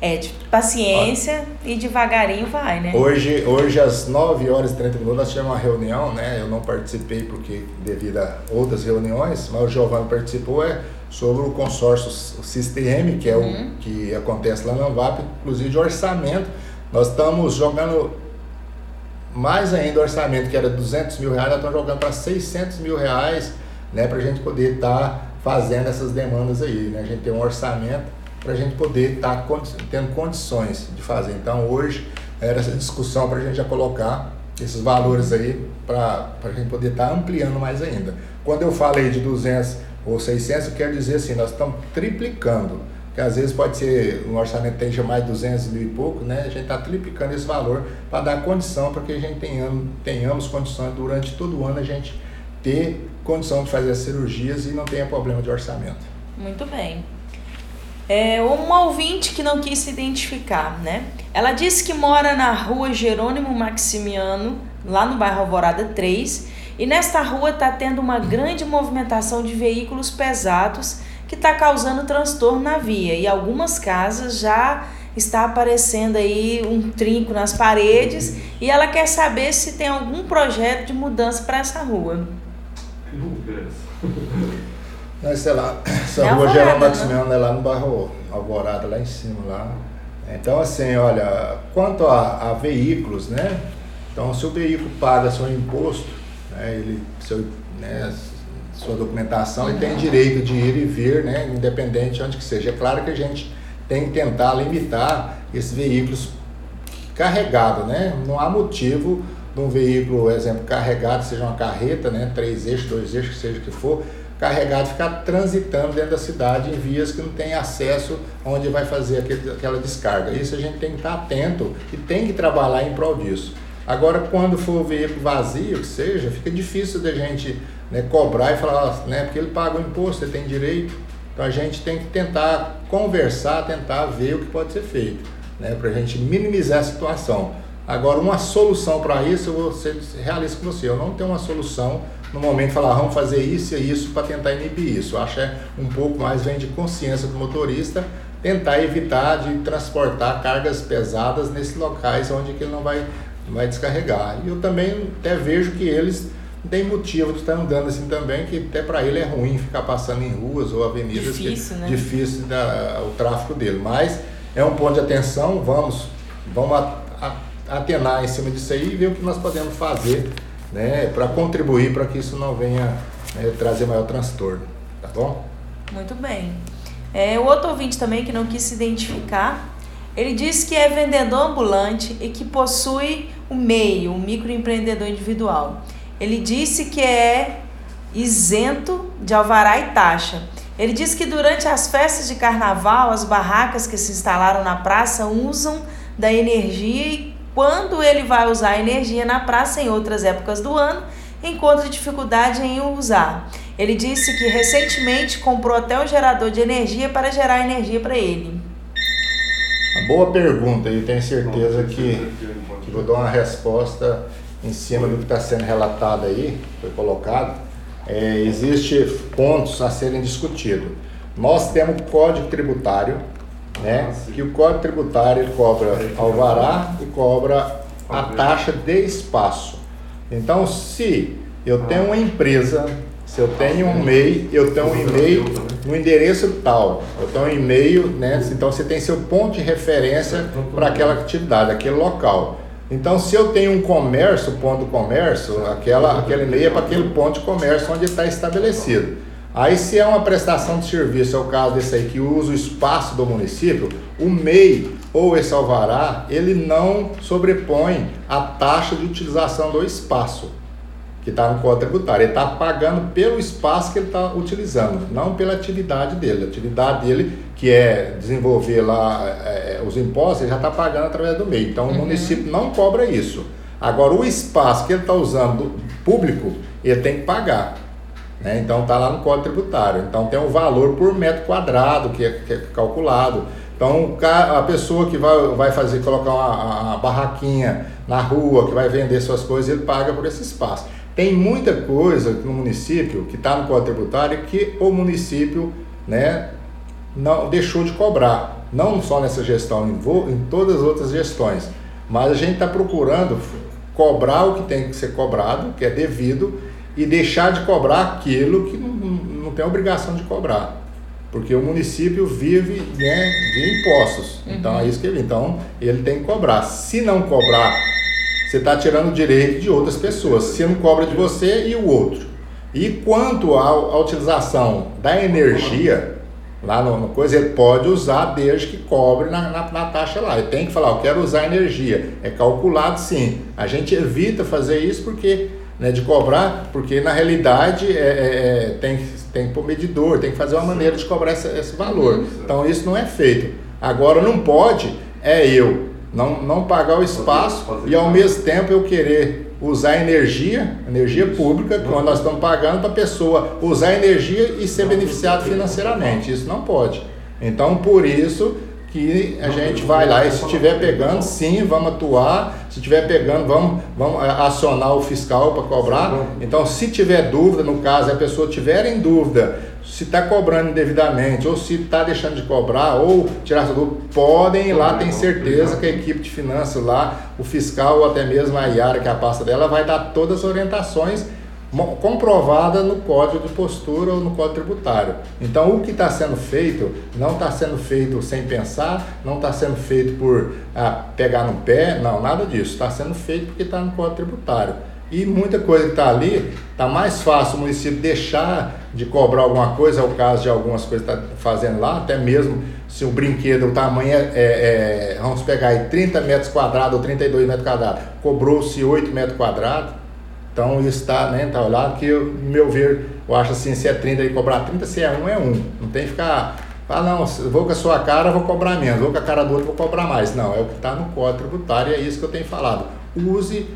é de paciência Olha, e devagarinho vai, né? Hoje, hoje às 9 horas e 30 minutos, nós tivemos uma reunião, né? Eu não participei porque devido a outras reuniões, mas o Giovanni participou, é sobre o consórcio Sistem, que é uhum. o que acontece lá na VAP, inclusive de orçamento. Nós estamos jogando mais ainda o orçamento, que era 200 mil reais, nós estamos jogando para 600 mil reais, né, para a gente poder estar tá fazendo essas demandas aí. Né? A gente tem um orçamento para a gente poder estar tá tendo condições de fazer. Então, hoje, era essa discussão para a gente já colocar esses valores aí para a gente poder estar tá ampliando mais ainda. Quando eu falei de 200 ou 600, quer dizer assim, nós estamos triplicando. Que às vezes pode ser, um orçamento tenha mais de 200 mil e pouco, né? A gente está triplicando esse valor para dar condição para que a gente tenhamos, tenhamos condições durante todo o ano a gente ter condição de fazer as cirurgias e não tenha problema de orçamento. Muito bem. É, uma ouvinte que não quis se identificar, né? Ela disse que mora na rua Jerônimo Maximiano, lá no bairro Alvorada 3, e nesta rua está tendo uma grande movimentação de veículos pesados que está causando transtorno na via. E algumas casas já está aparecendo aí um trinco nas paredes e ela quer saber se tem algum projeto de mudança para essa rua. Não, sei lá, essa é rua Geraldo né? Maximiano é lá no bairro Alvorada, lá em cima, lá. Então assim, olha, quanto a, a veículos, né? Então se o veículo paga seu imposto, né, ele, seu, né, sua documentação e tem direito de ir e vir, né, independente onde que seja. É claro que a gente tem que tentar limitar esses veículos carregados, né? Não há motivo de um veículo, exemplo, carregado, seja uma carreta, né, três eixos, dois eixos, seja o que for, carregado, ficar transitando dentro da cidade em vias que não tem acesso onde vai fazer aquele, aquela descarga. Isso a gente tem que estar atento e tem que trabalhar em prol disso. Agora, quando for o veículo vazio, que seja, fica difícil da gente né, cobrar e falar, né, porque ele paga o imposto, ele tem direito. Então a gente tem que tentar conversar, tentar ver o que pode ser feito, né, para a gente minimizar a situação. Agora, uma solução para isso, eu vou ser realista com você, eu não tenho uma solução no momento falar, vamos fazer isso e isso para tentar inibir isso. Eu acho que é um pouco mais vem de consciência do motorista, tentar evitar de transportar cargas pesadas nesses locais onde ele não vai vai descarregar. E eu também até vejo que eles têm motivo de estar andando assim também, que até para ele é ruim ficar passando em ruas ou avenidas difícil, que né? difícil da, o tráfego dele. Mas é um ponto de atenção, vamos, vamos atenar em cima disso aí e ver o que nós podemos fazer né, para contribuir para que isso não venha né, trazer maior transtorno. Tá bom? Muito bem. É, o outro ouvinte também que não quis se identificar, ele diz que é vendedor ambulante e que possui o MEI, o microempreendedor individual. Ele disse que é isento de alvará e taxa. Ele disse que durante as festas de carnaval, as barracas que se instalaram na praça usam da energia e quando ele vai usar a energia na praça em outras épocas do ano, encontra dificuldade em usar. Ele disse que recentemente comprou até um gerador de energia para gerar energia para ele. Boa pergunta e tenho certeza que, que vou dar uma resposta em cima do que está sendo relatado aí, foi colocado. É, Existem pontos a serem discutidos. Nós temos o Código Tributário, né? Que o Código Tributário cobra alvará e cobra a taxa de espaço. Então, se eu tenho uma empresa, se eu tenho um MEI, eu tenho um e-mail no endereço tal, eu tenho um e-mail, né? Então você tem seu ponto de referência para aquela atividade, aquele local. Então, se eu tenho um comércio, ponto comércio, aquela, aquele e-mail é para aquele ponto de comércio onde está estabelecido. Aí, se é uma prestação de serviço, é o caso desse aí que usa o espaço do município, o MEI ou esse alvará, ele não sobrepõe a taxa de utilização do espaço que está no Código Tributário. Ele está pagando pelo espaço que ele está utilizando, não pela atividade dele. A atividade dele, que é desenvolver lá é, os impostos, ele já está pagando através do MEI. Então, uhum. o município não cobra isso. Agora, o espaço que ele está usando público, ele tem que pagar. Né? Então está lá no Código Tributário. Então tem um valor por metro quadrado que é, que é calculado. Então a pessoa que vai, vai fazer, colocar uma, uma, barraquinha na rua, que vai vender suas coisas, ele paga por esse espaço. Tem muita coisa no município que está no Código Tributário que o município né, não deixou de cobrar. Não só nessa gestão, em, em todas as outras gestões. Mas a gente está procurando cobrar o que tem que ser cobrado, que é devido, e deixar de cobrar aquilo que não, não tem obrigação de cobrar. Porque o município vive né, de impostos. Uhum. Então é isso que ele. Então ele tem que cobrar. Se não cobrar, você está tirando o direito de outras pessoas. Se não cobra de você e o outro. E quanto à, utilização da energia, lá no, no, coisa, ele pode usar desde que cobre na, na, na, taxa lá. Ele tem que falar, eu quero usar energia. É calculado sim. A gente evita fazer isso porque né, de cobrar, porque na realidade é, é, é, tem, tem que pôr medidor, tem que fazer uma maneira de cobrar esse, esse valor. Então isso não é feito. Agora não pode é eu não, não pagar o espaço e ao mesmo tempo eu querer usar energia, energia pública, que nós estamos pagando para a pessoa usar energia e ser beneficiado financeiramente. Isso não pode. Então por isso que a gente vai lá e se estiver pegando, sim, vamos atuar. Se estiver pegando, vamos, vamos acionar o fiscal para cobrar. Então, se tiver dúvida, no caso, a pessoa tiver em dúvida se está cobrando indevidamente ou se está deixando de cobrar ou tirar essa dúvida, podem ir lá, tem certeza que a equipe de finanças lá, o fiscal ou até mesmo a Iara, que é a pasta dela, vai dar todas as orientações comprovada no código de postura ou no código tributário. Então, o que está sendo feito não está sendo feito sem pensar, não está sendo feito por ah, pegar no pé, não, nada disso. Está sendo feito porque está no código tributário. E muita coisa que está ali, está mais fácil o município deixar de cobrar alguma coisa, é o caso de algumas coisas que está fazendo lá, até mesmo se o brinquedo, o tamanho é, é, é vamos pegar aí 30 metros quadrados ou 32 metros quadrados, cobrou-se 8 metros quadrados, então isso está, né, tá olhado que, eu, meu ver, eu acho assim, se é 30 e cobrar 30, se é 1 é 1. Não tem que ficar, ah não, vou com a sua cara, vou cobrar menos, vou com a cara do outro, vou cobrar mais. Não, é o que está no código tributário e é isso que eu tenho falado. Use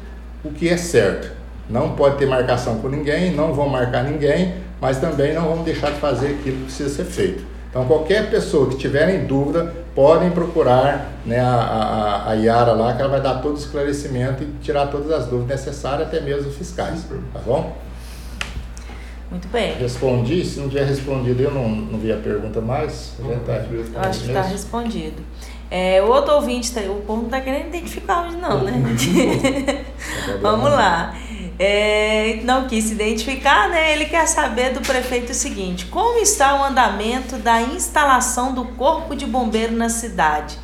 o que é certo. Não pode ter marcação com ninguém, não vão marcar ninguém, mas também não vamos deixar de fazer aquilo que precisa ser feito. Então, qualquer pessoa que tiver em dúvida, podem procurar né, a, a, a Yara lá, que ela vai dar todo o esclarecimento e tirar todas as dúvidas necessárias, até mesmo fiscais. Tá bom? Muito bem. Respondi, se não tiver respondido, eu não, não vi a pergunta mais. Tá, eu acho que está respondido. É, o outro ouvinte, tá, o povo não está querendo identificar hoje não, né? Vamos lá é, não quis se identificar, né? Ele quer saber do prefeito o seguinte: como está o andamento da instalação do corpo de bombeiro na cidade?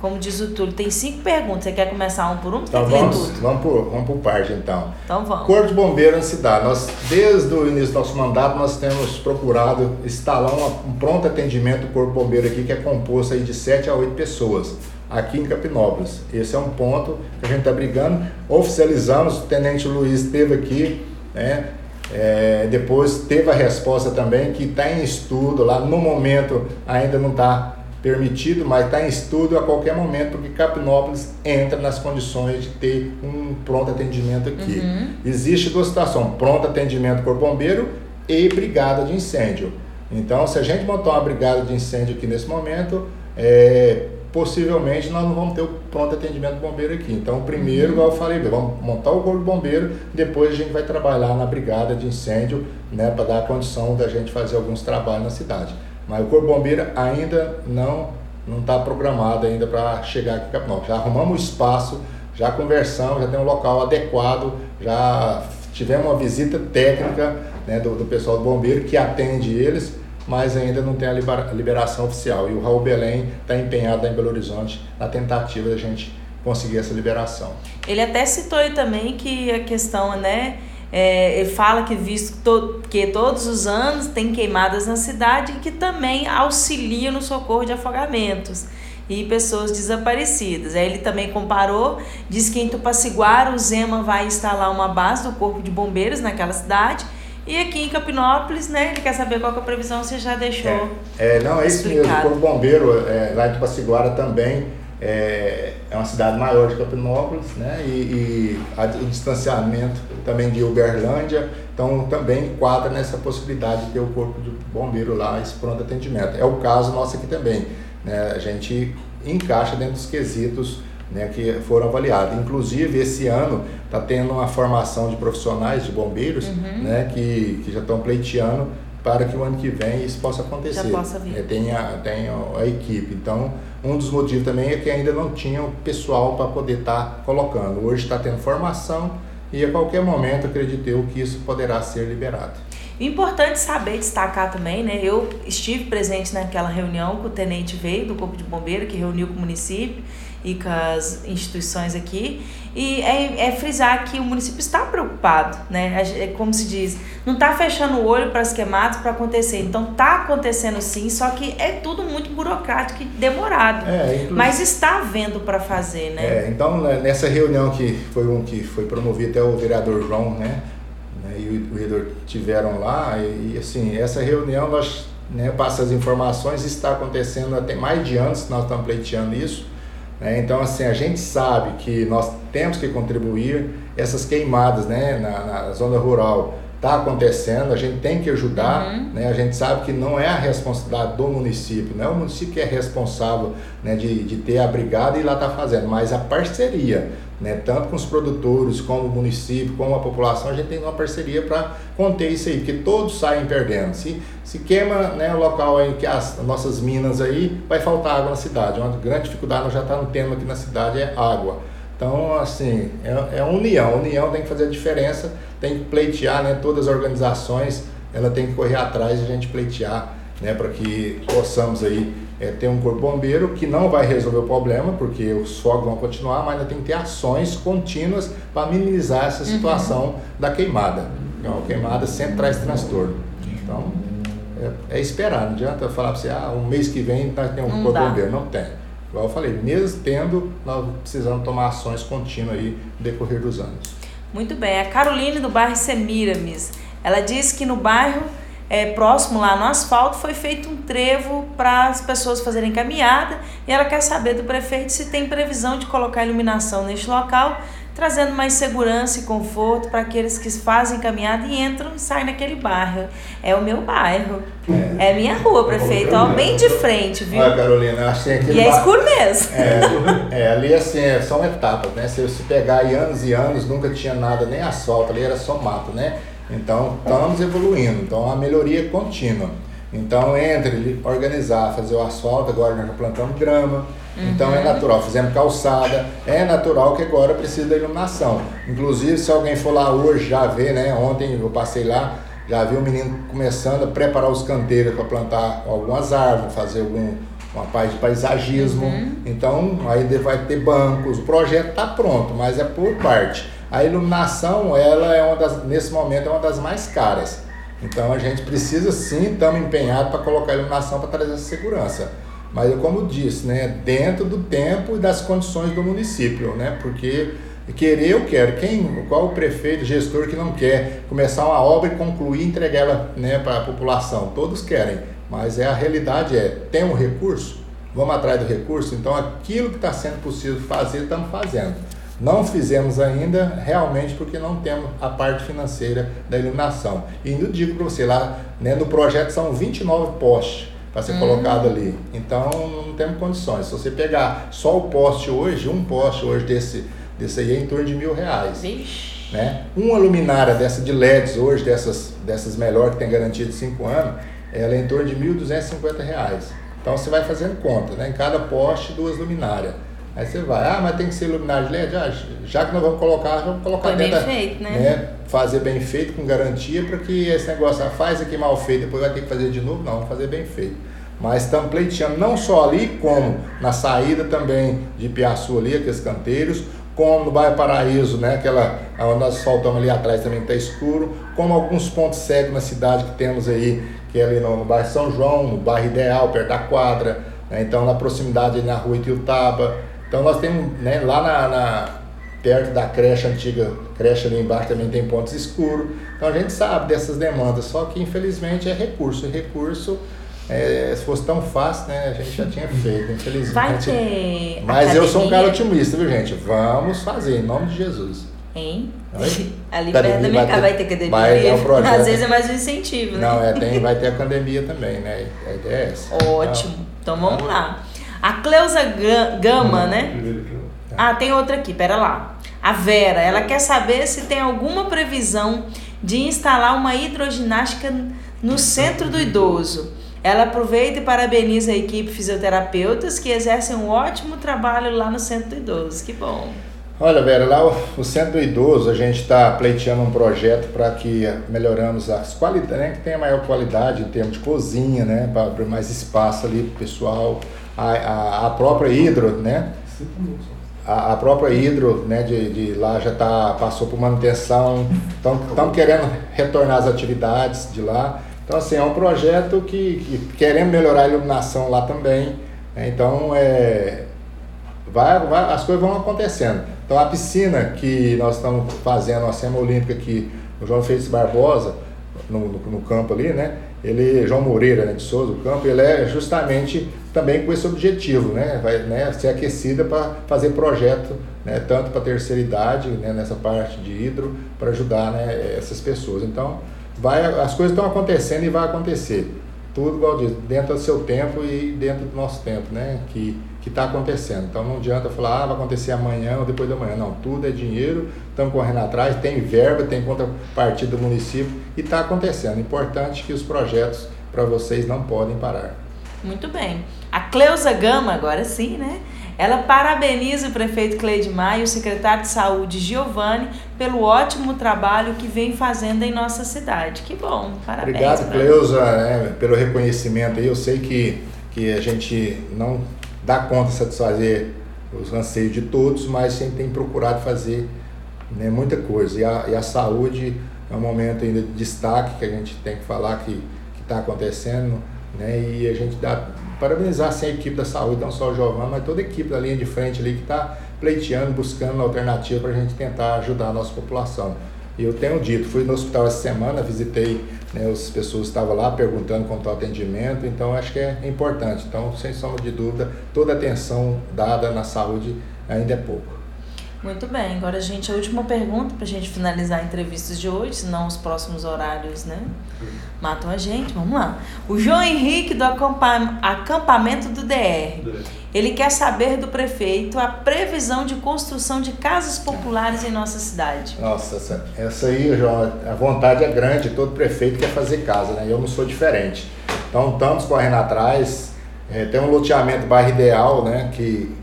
Como diz o Túlio, tem cinco perguntas. Você quer começar um por um? Então vamos, vamos por, vamos por parte então. Então vamos. Corpo de bombeiro na cidade. Nós, desde o início do nosso mandato, nós temos procurado instalar uma, um pronto atendimento do corpo de bombeiro aqui, que é composto aí de sete a oito pessoas aqui em Capinópolis. Esse é um ponto que a gente está brigando. Oficializamos, o Tenente Luiz esteve aqui, né? É, depois teve a resposta também que está em estudo lá, no momento ainda não está permitido, mas está em estudo a qualquer momento, porque Capinópolis entra nas condições de ter um pronto atendimento aqui. Uhum. Existe duas situações, pronto atendimento por bombeiro e brigada de incêndio. Então, se a gente montar uma brigada de incêndio aqui nesse momento, é, possivelmente nós não vamos ter o pronto atendimento bombeiro aqui. Então, primeiro, igual eu falei, vamos montar o corpo de bombeiro, depois a gente vai trabalhar na brigada de incêndio, né, para dar a condição da gente fazer alguns trabalhos na cidade. Mas o corpo de bombeiro ainda não não está programado ainda para chegar aqui em Capinópolis. Já arrumamos o espaço, já conversamos, já tem um local adequado, já tivemos uma visita técnica né, do, do pessoal do bombeiro que atende eles mas ainda não tem a liberação oficial. E o Raul Belém está empenhado em Belo Horizonte na tentativa da gente conseguir essa liberação. Ele até citou aí também que a questão, né? É, ele fala que visto to, que todos os anos tem queimadas na cidade que também auxilia no socorro de afogamentos e pessoas desaparecidas. Aí ele também comparou, diz que em Tupaciguara o Zema vai instalar uma base do Corpo de Bombeiros naquela cidade e aqui em Capinópolis, né, ele quer saber qual que é a previsão, você já deixou. É, é não, é isso mesmo. O bombeiro é, lá em Tupaciguara também é, é uma cidade maior de Capinópolis, né? E, e a, o distanciamento também de Uberlândia, então também enquadra nessa possibilidade de ter o corpo de bombeiro lá, esse pronto atendimento. É o caso nosso aqui também. Né? A gente encaixa dentro dos quesitos né, que foram avaliados. Inclusive, esse ano está tendo uma formação de profissionais, de bombeiros, uhum. né, que, que já estão pleiteando para que o ano que vem isso possa acontecer. Já possa vir. É, tem, a, tem a, a, equipe. Então, um dos motivos também é que ainda não tinha o pessoal para poder estar tá colocando. Hoje está tendo formação e a qualquer momento acredito eu que isso poderá ser liberado. Importante saber destacar também, né? Eu estive presente naquela reunião que o tenente veio do Corpo de Bombeiro, que reuniu com o município e com as instituições aqui. E é, é frisar que o município está preocupado, né? É como se diz, não está fechando o olho para as queimadas para acontecer. Então está acontecendo sim, só que é tudo muito burocrático e demorado. É, Mas está havendo para fazer, né? É, então né, nessa reunião que foi um que foi promovido até o vereador João, né? E o vereador tiveram lá e, e assim essa reunião nós né, passa as informações está acontecendo até mais de anos nós estamos pleiteando isso né? Então, assim, a gente sabe que nós temos que contribuir essas queimadas né, na, na zona rural está acontecendo, a gente tem que ajudar, uhum. né? a gente sabe que não é a responsabilidade do município, não é o município que é responsável né, de, de ter a brigada e lá está fazendo, mas a parceria, né, tanto com os produtores, como o município, como a população, a gente tem uma parceria para conter isso aí, porque todos saem perdendo. Se, se queima né, o local aí que as nossas minas aí, vai faltar água na cidade. Uma grande dificuldade nós já estamos tá tendo aqui na cidade é água. Então, assim, é, é união. A união tem que fazer a diferença, tem que pleitear, né? Todas as organizações, ela tem que correr atrás e a gente pleitear, né? Para que possamos aí é, ter um corpo bombeiro que não vai resolver o problema, porque os fogos vão continuar, mas ainda tem que ter ações contínuas para minimizar essa uhum. situação uhum. da queimada. Então, a queimada sempre traz transtorno. Então, é, é esperar. Não adianta falar para você, ah, um mês que vem nós temos um corpo bombeiro. Não tem. Igual eu falei, mesmo tendo, nós precisamos tomar ações contínuas aí no decorrer dos anos. Muito bem. A Caroline do bairro Semiramis, ela disse que no bairro é, próximo lá no asfalto foi feito um trevo para as pessoas fazerem caminhada e ela quer saber do prefeito se tem previsão de colocar iluminação neste local trazendo mais segurança e conforto para aqueles que fazem caminhada e entram e saem naquele bairro. É o meu bairro. É, é minha rua, prefeito. Ó, bem de frente, viu? Olha, Carolina, assim, aquele E é escuro mesmo. É, é, ali assim, é, são etapas, né? Se você pegar aí anos e anos, nunca tinha nada, nem asfalto, ali era só mato, né? Então, estamos evoluindo. Então, a melhoria é contínua. Então, entre organizar, fazer o asfalto, agora nós já plantamos grama, Uhum. Então é natural, fizemos calçada, é natural que agora precisa da iluminação. Inclusive, se alguém for lá hoje já vê, né? Ontem eu passei lá, já vi o menino começando a preparar os canteiros para plantar algumas árvores, fazer algum uma parte de paisagismo. Uhum. Então, aí vai ter bancos, o projeto está pronto, mas é por parte. A iluminação, ela é uma das, nesse momento, é uma das mais caras. Então a gente precisa sim, estamos empenhados para colocar iluminação para trazer essa segurança. Mas, como disse, né, dentro do tempo e das condições do município, né, porque querer eu quero. Quem, qual o prefeito, gestor que não quer começar uma obra e concluir entregar ela né, para a população? Todos querem, mas é a realidade é, tem um recurso? Vamos atrás do recurso? Então, aquilo que está sendo possível fazer, estamos fazendo. Não fizemos ainda realmente porque não temos a parte financeira da iluminação. E ainda digo para você, lá né, no projeto são 29 postes para ser hum. colocado ali. Então não temos condições. Se você pegar só o poste hoje, um poste hoje desse, desse aí é em torno de mil reais. Vixe. Né? Uma luminária dessa de LEDs hoje, dessas, dessas melhor que tem garantia de 5 anos, ela é em torno de R$ 1.250. Então você vai fazendo conta, né? Em cada poste, duas luminárias. Aí você vai, ah, mas tem que ser luminária de LED? Ah, já que nós vamos colocar, vamos colocar Foi dentro bem feito, né? né? Fazer bem feito, com garantia, para que esse negócio, ah, faz aqui mal feito, depois vai ter que fazer de novo. Não, vamos fazer bem feito. Mas estamos pleiteando não só ali, como na saída também de Piaçu ali, aqueles canteiros, como no bairro Paraíso, né? Aquela, onde nós faltamos ali atrás também está escuro, como alguns pontos cegos na cidade que temos aí, que é ali no, no bairro São João, no bairro Ideal, perto da quadra, né? então na proximidade na rua Itiutaba, então nós temos, né, lá na, na, perto da creche antiga, creche ali embaixo também tem pontos escuros. Então a gente sabe dessas demandas, só que infelizmente é recurso. E recurso, é, se fosse tão fácil, né, a gente já tinha feito, infelizmente. Vai ter. Mas academia? eu sou um cara otimista, viu gente? Vamos fazer, em nome de Jesus. Hein? Ali perto da minha casa vai ter academia. Vai é um projeto. Às vezes é mais um incentivo, né? Não, é, tem, vai ter academia também, né? A ideia é essa. Ótimo. Então, então vamos lá. A Cleusa Gama, né? Ah, tem outra aqui, pera lá. A Vera, ela quer saber se tem alguma previsão de instalar uma hidroginástica no centro do idoso. Ela aproveita e parabeniza a equipe fisioterapeutas que exercem um ótimo trabalho lá no centro do idoso. Que bom. Olha, Vera, lá o, Centro do Idoso a gente está pleiteando um projeto para que melhoramos as qualidades, né, que tenha maior qualidade em termos de cozinha, né, para abrir mais espaço ali para o pessoal a, a, a própria Hidro, né? A, a própria Hidro, né, de, de lá já tá, passou por manutenção, estão querendo retornar as atividades de lá. Então, assim, é um projeto que, que queremos melhorar a iluminação lá também. Né? Então, é, vai, vai, as coisas vão acontecendo. Então, a piscina que nós estamos fazendo, a SEMA Olímpica aqui, o João Félix Barbosa, no, no, no, campo ali, né? Ele, João Moreira, né, de Souza, o campo, ele é justamente também com esse objetivo, né? Vai né, ser aquecida para fazer projeto, né, tanto para terceira idade, né, nessa parte de hidro, para ajudar né, essas pessoas. Então, vai, as coisas estão acontecendo e vai acontecer. Tudo, igual diz, dentro do seu tempo e dentro do nosso tempo, né? Que que está acontecendo. Então não adianta falar, ah, vai acontecer amanhã ou depois da manhã. Não, tudo é dinheiro, estamos correndo atrás, tem verba, tem contrapartida do município e está acontecendo. Importante que os projetos para vocês não podem parar. Muito bem. A Cleusa Gama, agora sim, né? Ela parabeniza o prefeito Cleidmar e o secretário de saúde Giovanni pelo ótimo trabalho que vem fazendo em nossa cidade. Que bom, parabéns. Obrigado, Cleusa, né, pelo reconhecimento aí. Eu sei que, que a gente não dá conta de satisfazer os anseios de todos, mas sempre tem procurado fazer né, muita coisa. E a, e a saúde é um momento ainda de destaque que a gente tem que falar que está acontecendo, né, e a gente dá parabenizar assim, a equipe da saúde, não só o Giovanni, mas toda a equipe da linha de frente ali que está pleiteando, buscando alternativa para a gente tentar ajudar a nossa população. Eu tenho dito, fui no hospital essa semana, visitei, né, as pessoas estavam lá perguntando quanto ao atendimento, então acho que é importante. Então, sem sombra de dúvida, toda atenção dada na saúde ainda é pouco. Muito bem, agora gente, a última pergunta para a gente finalizar a entrevista de hoje, senão os próximos horários, né? Matam a gente, vamos lá. O João Henrique do acampamento do DR. Ele quer saber do prefeito a previsão de construção de casas populares em nossa cidade. Nossa, essa, essa aí, João, a vontade é grande, todo prefeito quer fazer casa, né? Eu não sou diferente. Então estamos correndo atrás. É, tem um loteamento bairro ideal, né? Que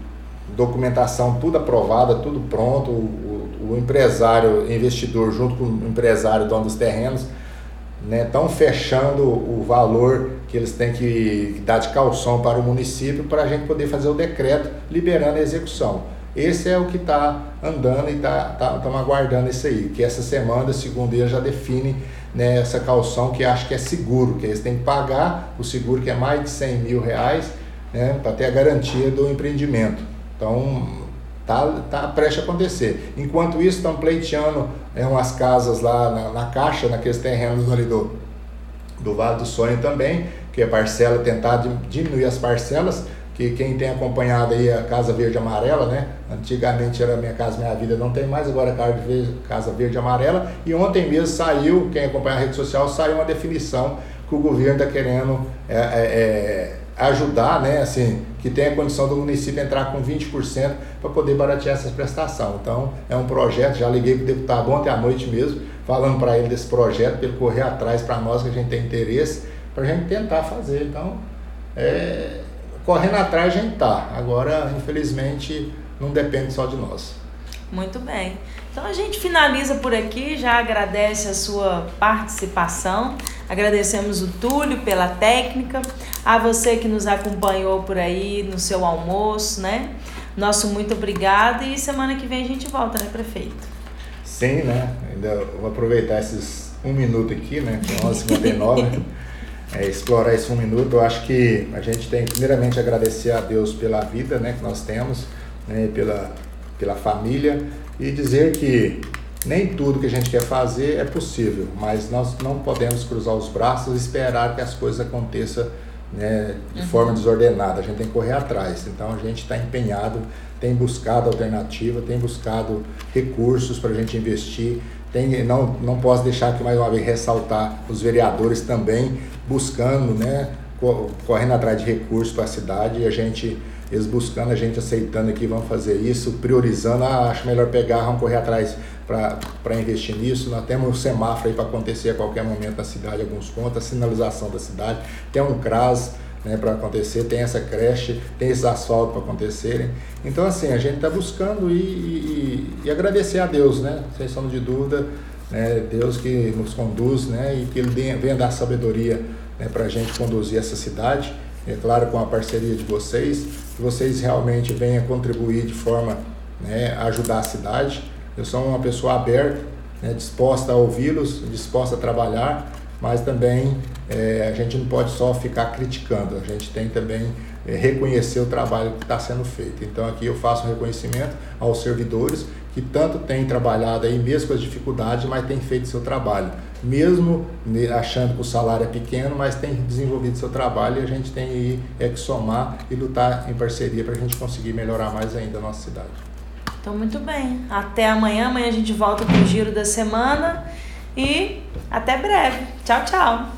documentação tudo aprovada, tudo pronto, o, o empresário, investidor junto com o empresário, dono dos terrenos, estão né, fechando o valor que eles têm que dar de calção para o município para a gente poder fazer o decreto liberando a execução. Esse é o que está andando e estamos tá, tá, aguardando isso aí, que essa semana, segundo ele, já define né, essa calção que acho que é seguro, que eles têm que pagar o seguro que é mais de 100 mil reais né, para ter a garantia do empreendimento. Então, tá, tá prestes a acontecer. Enquanto isso, estão pleiteando é, umas casas lá na, na Caixa, naqueles terrenos ali do, do Vale do Sonho também, que é parcela, tentar diminuir as parcelas, que quem tem acompanhado aí a Casa Verde Amarela, né? Antigamente era Minha Casa Minha Vida, não tem mais, agora é Casa Verde Amarela. E ontem mesmo saiu, quem acompanha a rede social, saiu uma definição que o governo está querendo é, é, é, ajudar, né? Assim, que tem a condição do município entrar com 20% para poder baratear essa prestação. Então, é um projeto, já liguei para o deputado ontem à noite mesmo, falando para ele desse projeto, para ele correr atrás para nós que a gente tem interesse, para a gente tentar fazer. Então, é, correndo atrás a gente está. Agora, infelizmente, não depende só de nós. Muito bem. Então a gente finaliza por aqui, já agradece a sua participação, agradecemos o Túlio pela técnica, a você que nos acompanhou por aí no seu almoço, né? Nosso muito obrigado e semana que vem a gente volta, né, prefeito? Sim, né? Ainda vou aproveitar esses um minuto aqui, né? Que é 11h59. é, explorar esse um minuto. Eu acho que a gente tem primeiramente agradecer a Deus pela vida né, que nós temos, né, pela, pela família e dizer que nem tudo que a gente quer fazer é possível, mas nós não podemos cruzar os braços e esperar que as coisas aconteçam né, de uhum. forma desordenada. A gente tem que correr atrás. Então a gente está empenhado, tem buscado alternativa, tem buscado recursos para a gente investir. Tem, não, não posso deixar aqui mais uma vez ressaltar os vereadores também buscando, né, correndo atrás de recursos para a cidade e a gente, eles buscando, a gente aceitando aqui, vamos fazer isso, priorizando, ah, acho melhor pegar, vamos correr atrás para investir nisso. Nós temos um semáforo aí para acontecer a qualquer momento na cidade, alguns pontos, a sinalização da cidade, tem um CRAS né, para acontecer, tem essa creche, tem esses asfalto para acontecerem. Então, assim, a gente está buscando e, e, e, agradecer a Deus, né? Sem sombra de dúvida, né, Deus que nos conduz né, e que Ele venha dar sabedoria né, para a gente conduzir essa cidade. É claro, com a parceria de vocês, que vocês realmente venham contribuir de forma né, a ajudar a cidade. Eu sou uma pessoa aberta, né, disposta a ouvi-los, disposta a trabalhar, mas também é, a gente não pode só ficar criticando, a gente tem também é, reconhecer o trabalho que está sendo feito. Então aqui eu faço um reconhecimento aos servidores que tanto têm trabalhado aí, mesmo com as dificuldades, mas têm feito seu trabalho. Mesmo achando que o salário é pequeno, mas tem desenvolvido seu trabalho e a gente tem aí, é que somar e lutar em parceria para a gente conseguir melhorar mais ainda a nossa cidade. Então, muito bem. Até amanhã. Amanhã a gente volta com o giro da semana e até breve. Tchau, tchau.